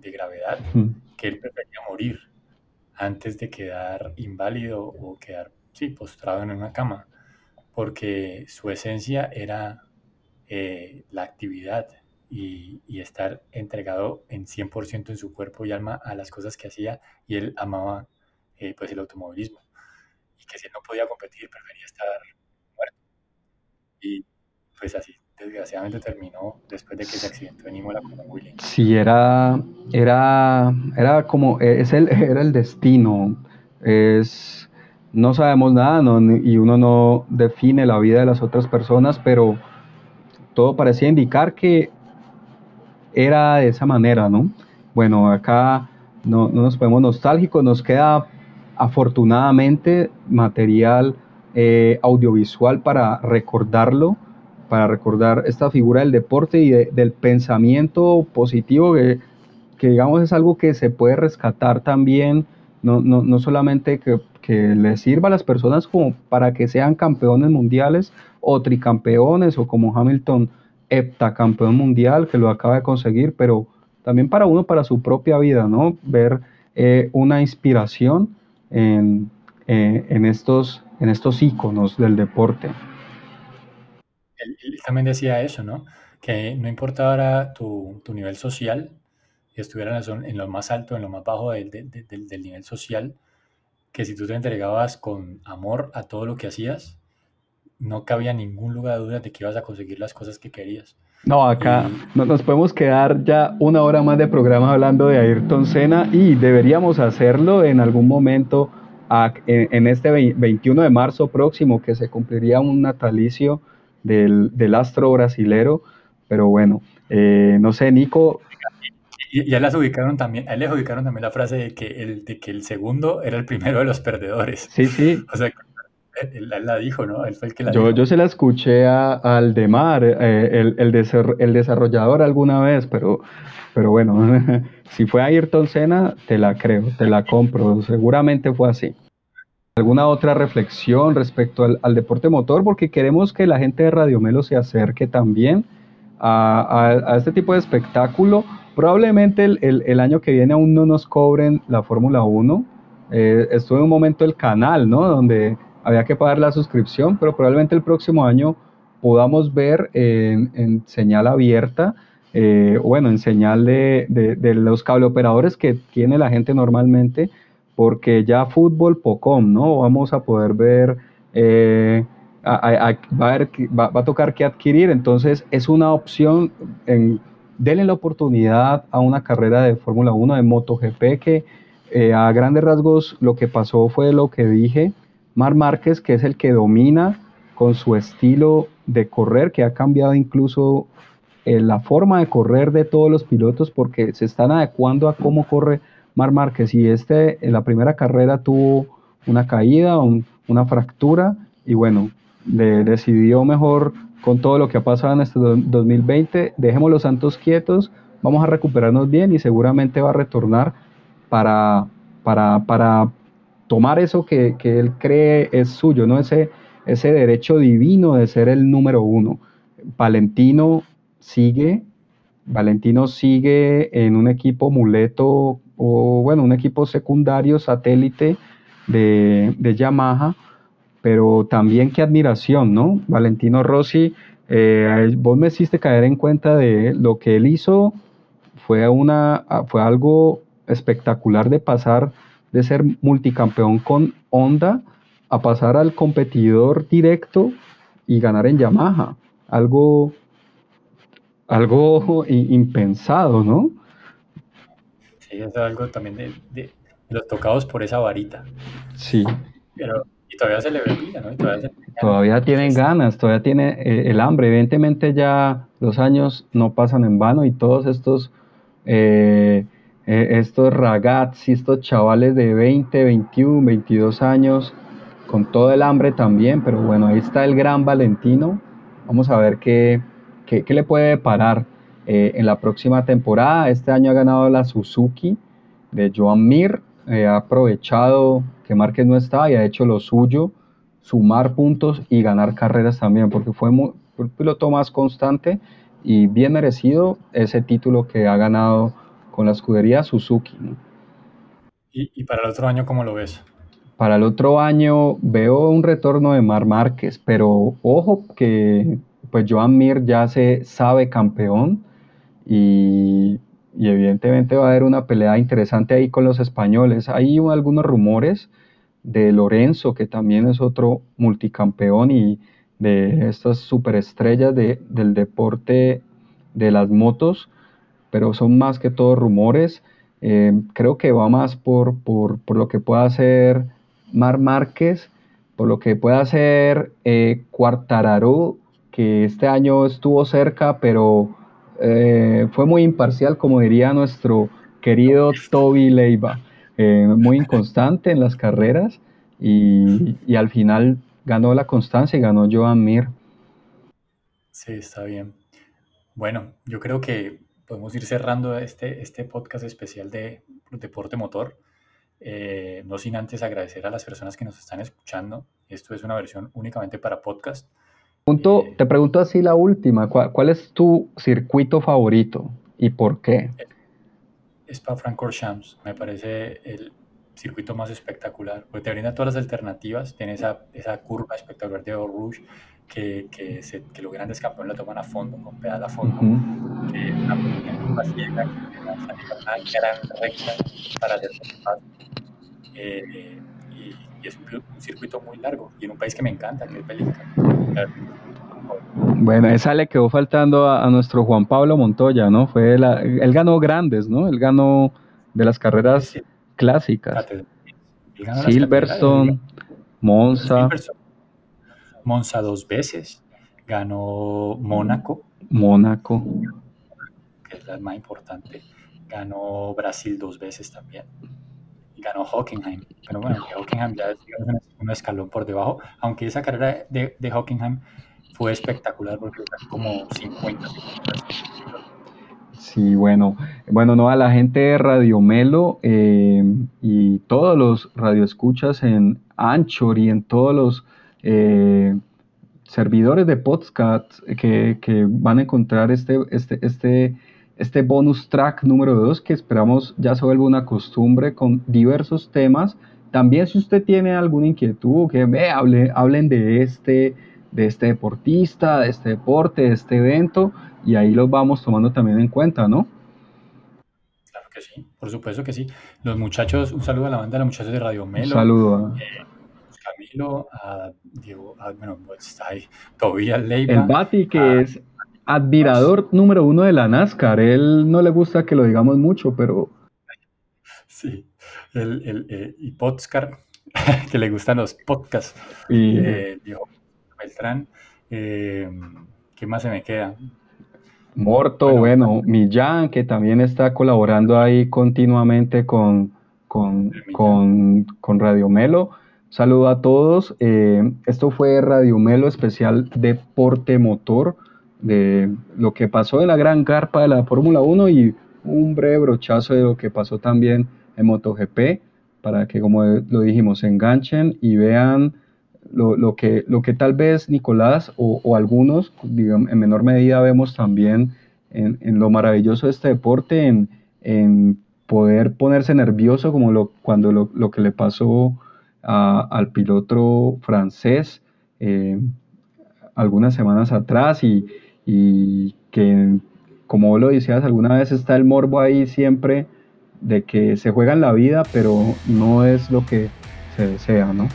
de gravedad, que él prefería morir antes de quedar inválido o quedar, sí, postrado en una cama, porque su esencia era eh, la actividad y, y, estar entregado en 100% en su cuerpo y alma a las cosas que hacía y él amaba eh, pues el automovilismo. Y que si él no podía competir prefería estar muerto. Y pues así desgraciadamente terminó después de que se accidentó en Imola con Willy. Sí, era, era, era como, es el, [laughs] era el destino, es, no sabemos nada no, y uno no define la vida de las otras personas, pero todo parecía indicar que era de esa manera, ¿no? Bueno, acá no, no nos ponemos nostálgicos, nos queda afortunadamente material eh, audiovisual para recordarlo para recordar esta figura del deporte y del pensamiento positivo que, que, digamos es algo que se puede rescatar también, no, no, no solamente que, que le sirva a las personas como para que sean campeones mundiales o tricampeones o como Hamilton heptacampeón mundial que lo acaba de conseguir, pero también para uno, para su propia vida, ¿no? Ver eh, una inspiración en, eh, en, estos, en estos íconos del deporte él, también decía eso, ¿no? Que no importara tu, tu nivel social, y estuvieras en lo más alto, en lo más bajo del, del, del, nivel social, que si tú te entregabas con amor a todo lo que hacías, no cabía ningún lugar de duda de que ibas a conseguir las cosas que querías. No, acá y... nos podemos quedar ya una hora más de programa hablando de Ayrton Senna y deberíamos hacerlo en algún momento a, en, en, este 21 de marzo próximo que se cumpliría un natalicio del, del astro brasilero, pero bueno, eh, no sé, Nico. Y ya las ubicaron también, a él les ubicaron también la frase de que, el, de que el segundo era el primero de los perdedores. Sí, sí. [laughs] O sea, él, él la dijo, ¿no? Él fue el que la yo, dijo. Yo se la escuché a, a Aldemar, eh, el, el, el, desarrollador alguna vez, pero, pero bueno, [laughs] si fue Ayrton Senna, te la creo, te la compro, seguramente fue así alguna otra reflexión respecto al, al, deporte motor, porque queremos que la gente de Radio Melo se acerque también a, a, a este tipo de espectáculo. Probablemente el, el, el, año que viene aún no nos cobren la Fórmula 1. Eh, estuvo en un momento el canal, ¿no? Donde había que pagar la suscripción, pero probablemente el próximo año podamos ver en, señal abierta, eh, bueno, en señal de, de, de los cableoperadores que tiene la gente normalmente, porque ya fútbol pocom, ¿no? Vamos a poder ver, eh, va, va, a tocar que adquirir, entonces es una opción, en, denle la oportunidad a una carrera de Fórmula 1, de MotoGP, que eh, a grandes rasgos lo que pasó fue lo que dije, Mar Márquez, que es el que domina con su estilo de correr, que ha cambiado incluso eh, la forma de correr de todos los pilotos, porque se están adecuando a cómo corre Mar Márquez. Y este en la primera carrera tuvo una caída, un, una fractura y bueno, decidió mejor con todo lo que ha pasado en este 2020, dejemos los santos quietos, vamos a recuperarnos bien y seguramente va a retornar para, para, para tomar eso que, que, él cree es suyo, ¿no? ese, ese derecho divino de ser el número uno. Valentino sigue, Valentino sigue en un equipo muleto o bueno, un equipo secundario satélite de, de Yamaha, pero también qué admiración, ¿no? Valentino Rossi, eh, vos me hiciste caer en cuenta de lo que él hizo, fue, una, fue algo espectacular de pasar de ser multicampeón con Honda a pasar al competidor directo y ganar en Yamaha, algo, algo [laughs] impensado, ¿no? Sí, es algo también de, de, los tocados por esa varita. Sí. Pero, y todavía se le ve pila, ¿no? Y todavía, se todavía tienen ganas, todavía tiene eh, el hambre. Evidentemente ya los años no pasan en vano y todos estos, eh, eh, estos ragazzi, estos chavales de 20, 21, 22 años, con todo el hambre también, pero bueno, ahí está el gran Valentino. Vamos a ver qué, qué, le puede parar eh, en la próxima temporada. Este año ha ganado la Suzuki de Joan Mir, ha aprovechado que Márquez no estaba y ha hecho lo suyo, sumar puntos y ganar carreras también, porque fue un piloto más constante y bien merecido ese título que ha ganado con la escudería Suzuki. ¿Y, para el otro año cómo lo ves? Para el otro año veo un retorno de Mar Márquez, pero ojo que pues Joan Mir ya se sabe campeón y, y, evidentemente va a haber una pelea interesante ahí con los españoles. Hay algunos rumores de Lorenzo, que también es otro multicampeón y de estas superestrellas de, del deporte de las motos, pero son más que todo rumores. Eh, creo que va más por, por, por, lo que pueda hacer Mar Márquez, por lo que pueda hacer eh, que este año estuvo cerca, pero eh, fue muy imparcial, como diría nuestro querido Toby Leiva. Eh, muy inconstante en las carreras y, y al final ganó la constancia y ganó Joan Mir. Sí, está bien. Bueno, yo creo que podemos ir cerrando este, este podcast especial de deporte motor. Eh, no sin antes agradecer a las personas que nos están escuchando. Esto es una versión únicamente para podcast. Punto, eh, te pregunto así la última. ¿Cuál, es tu circuito favorito y por qué? Spa Francorchamps. Me parece el, circuito más espectacular, porque te brinda todas las alternativas, tiene esa, esa curva espectacular de Eau Rouge, que, que, se, que, los grandes campeones la toman a fondo, con pedal a fondo, que es una curva ciega, que una, una gran recta para hacer eh, y, y, es un, un, circuito muy largo, y en un país que me encanta, que es Bélgica. Bueno, esa le quedó faltando a, a, nuestro Juan Pablo Montoya, ¿no? Fue la, él ganó grandes, ¿no? Él ganó de las carreras... Sí, sí clásicas. Silverstone, Monza. Monza dos veces. Ganó Mónaco. Mónaco. Que es la más importante. Ganó Brasil dos veces también. Y ganó Hockenheim. Pero bueno, Hockenheim ya es un escalón por debajo. Aunque esa carrera de, de Hockenheim fue espectacular porque como 50 Sí, bueno, bueno, no a la gente de Radio Melo eh, y todos los radioescuchas en Anchor y en todos los eh, servidores de podcast que, van a encontrar este, este, este, este bonus track número 2 que esperamos ya se vuelva una costumbre con diversos temas. También si usted tiene alguna inquietud, que ve, hable, hablen de este, de este deportista, de este deporte, de este evento, y ahí los vamos tomando también en cuenta, ¿no? Claro que sí, por supuesto que sí. Los muchachos, un saludo a la banda de los muchachos de Radio Melo. Un saludo a... Eh, Camilo, a Diego, a, bueno, pues está ahí, Tobías Leiva. El Bati, que es admirador número uno de la NASCAR. Él no le gusta que lo digamos mucho, pero... Sí, el, el, eh, y Podscar, [laughs] que le gustan los podcasts. Y... Eh, Diego Beltrán. Eh, ¿Qué más se me queda? Morto, bueno, Millán, que también está colaborando ahí continuamente con, con, con, Radio Melo. Saludo a todos. Eh, esto fue Radio Melo especial Deporte Motor, de lo que pasó en la gran carpa de la Fórmula 1 y un breve brochazo de lo que pasó también en MotoGP, para que, como lo dijimos, se enganchen y vean lo, que, lo que tal vez Nicolás o, algunos, en menor medida vemos también en, lo maravilloso de este deporte, en, poder ponerse nervioso como lo, cuando lo, que le pasó al piloto francés eh, algunas semanas atrás y, que, como vos lo decías, alguna vez está el morbo ahí siempre de que se juega en la vida, pero no es lo que se desea, ¿no?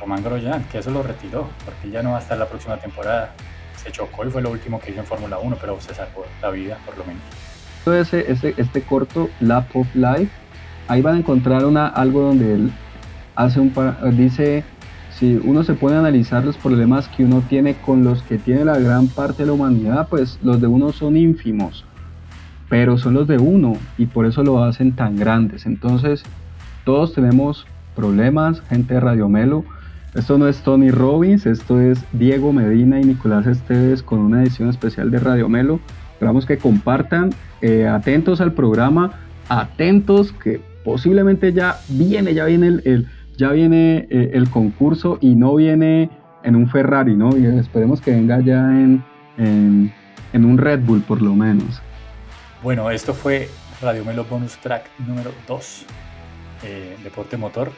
Román Grosjean, que eso lo retiró, porque ya no va a estar la próxima temporada. Se chocó y fue lo último que hizo en Fórmula 1, pero se salvó la vida, por lo menos. Ese, ese, este corto Lap of Life, ahí van a encontrar una, algo donde él hace un dice si uno se pone a analizar los problemas que uno tiene con los que tiene la gran parte de la humanidad, pues los de uno son ínfimos, pero son los de uno y por eso lo hacen tan grandes. Entonces, todos tenemos problemas, gente de Radio Melo. Esto no es Tony Robbins, esto es Diego Medina y Nicolás Esteves con una edición especial de Radio Melo. Esperamos que compartan, eh, atentos al programa, atentos que posiblemente ya viene, ya viene el ya viene eh, el concurso y no viene en un Ferrari, ¿no? Esperemos que venga ya en, en, un Red Bull por lo menos. Bueno, esto fue Radio Melo Bonus Track número 2, eh, Deporte Motor.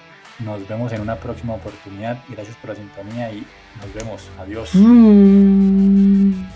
Nos vemos en una próxima oportunidad. Gracias por la sintonía y nos vemos. Adiós. Mm.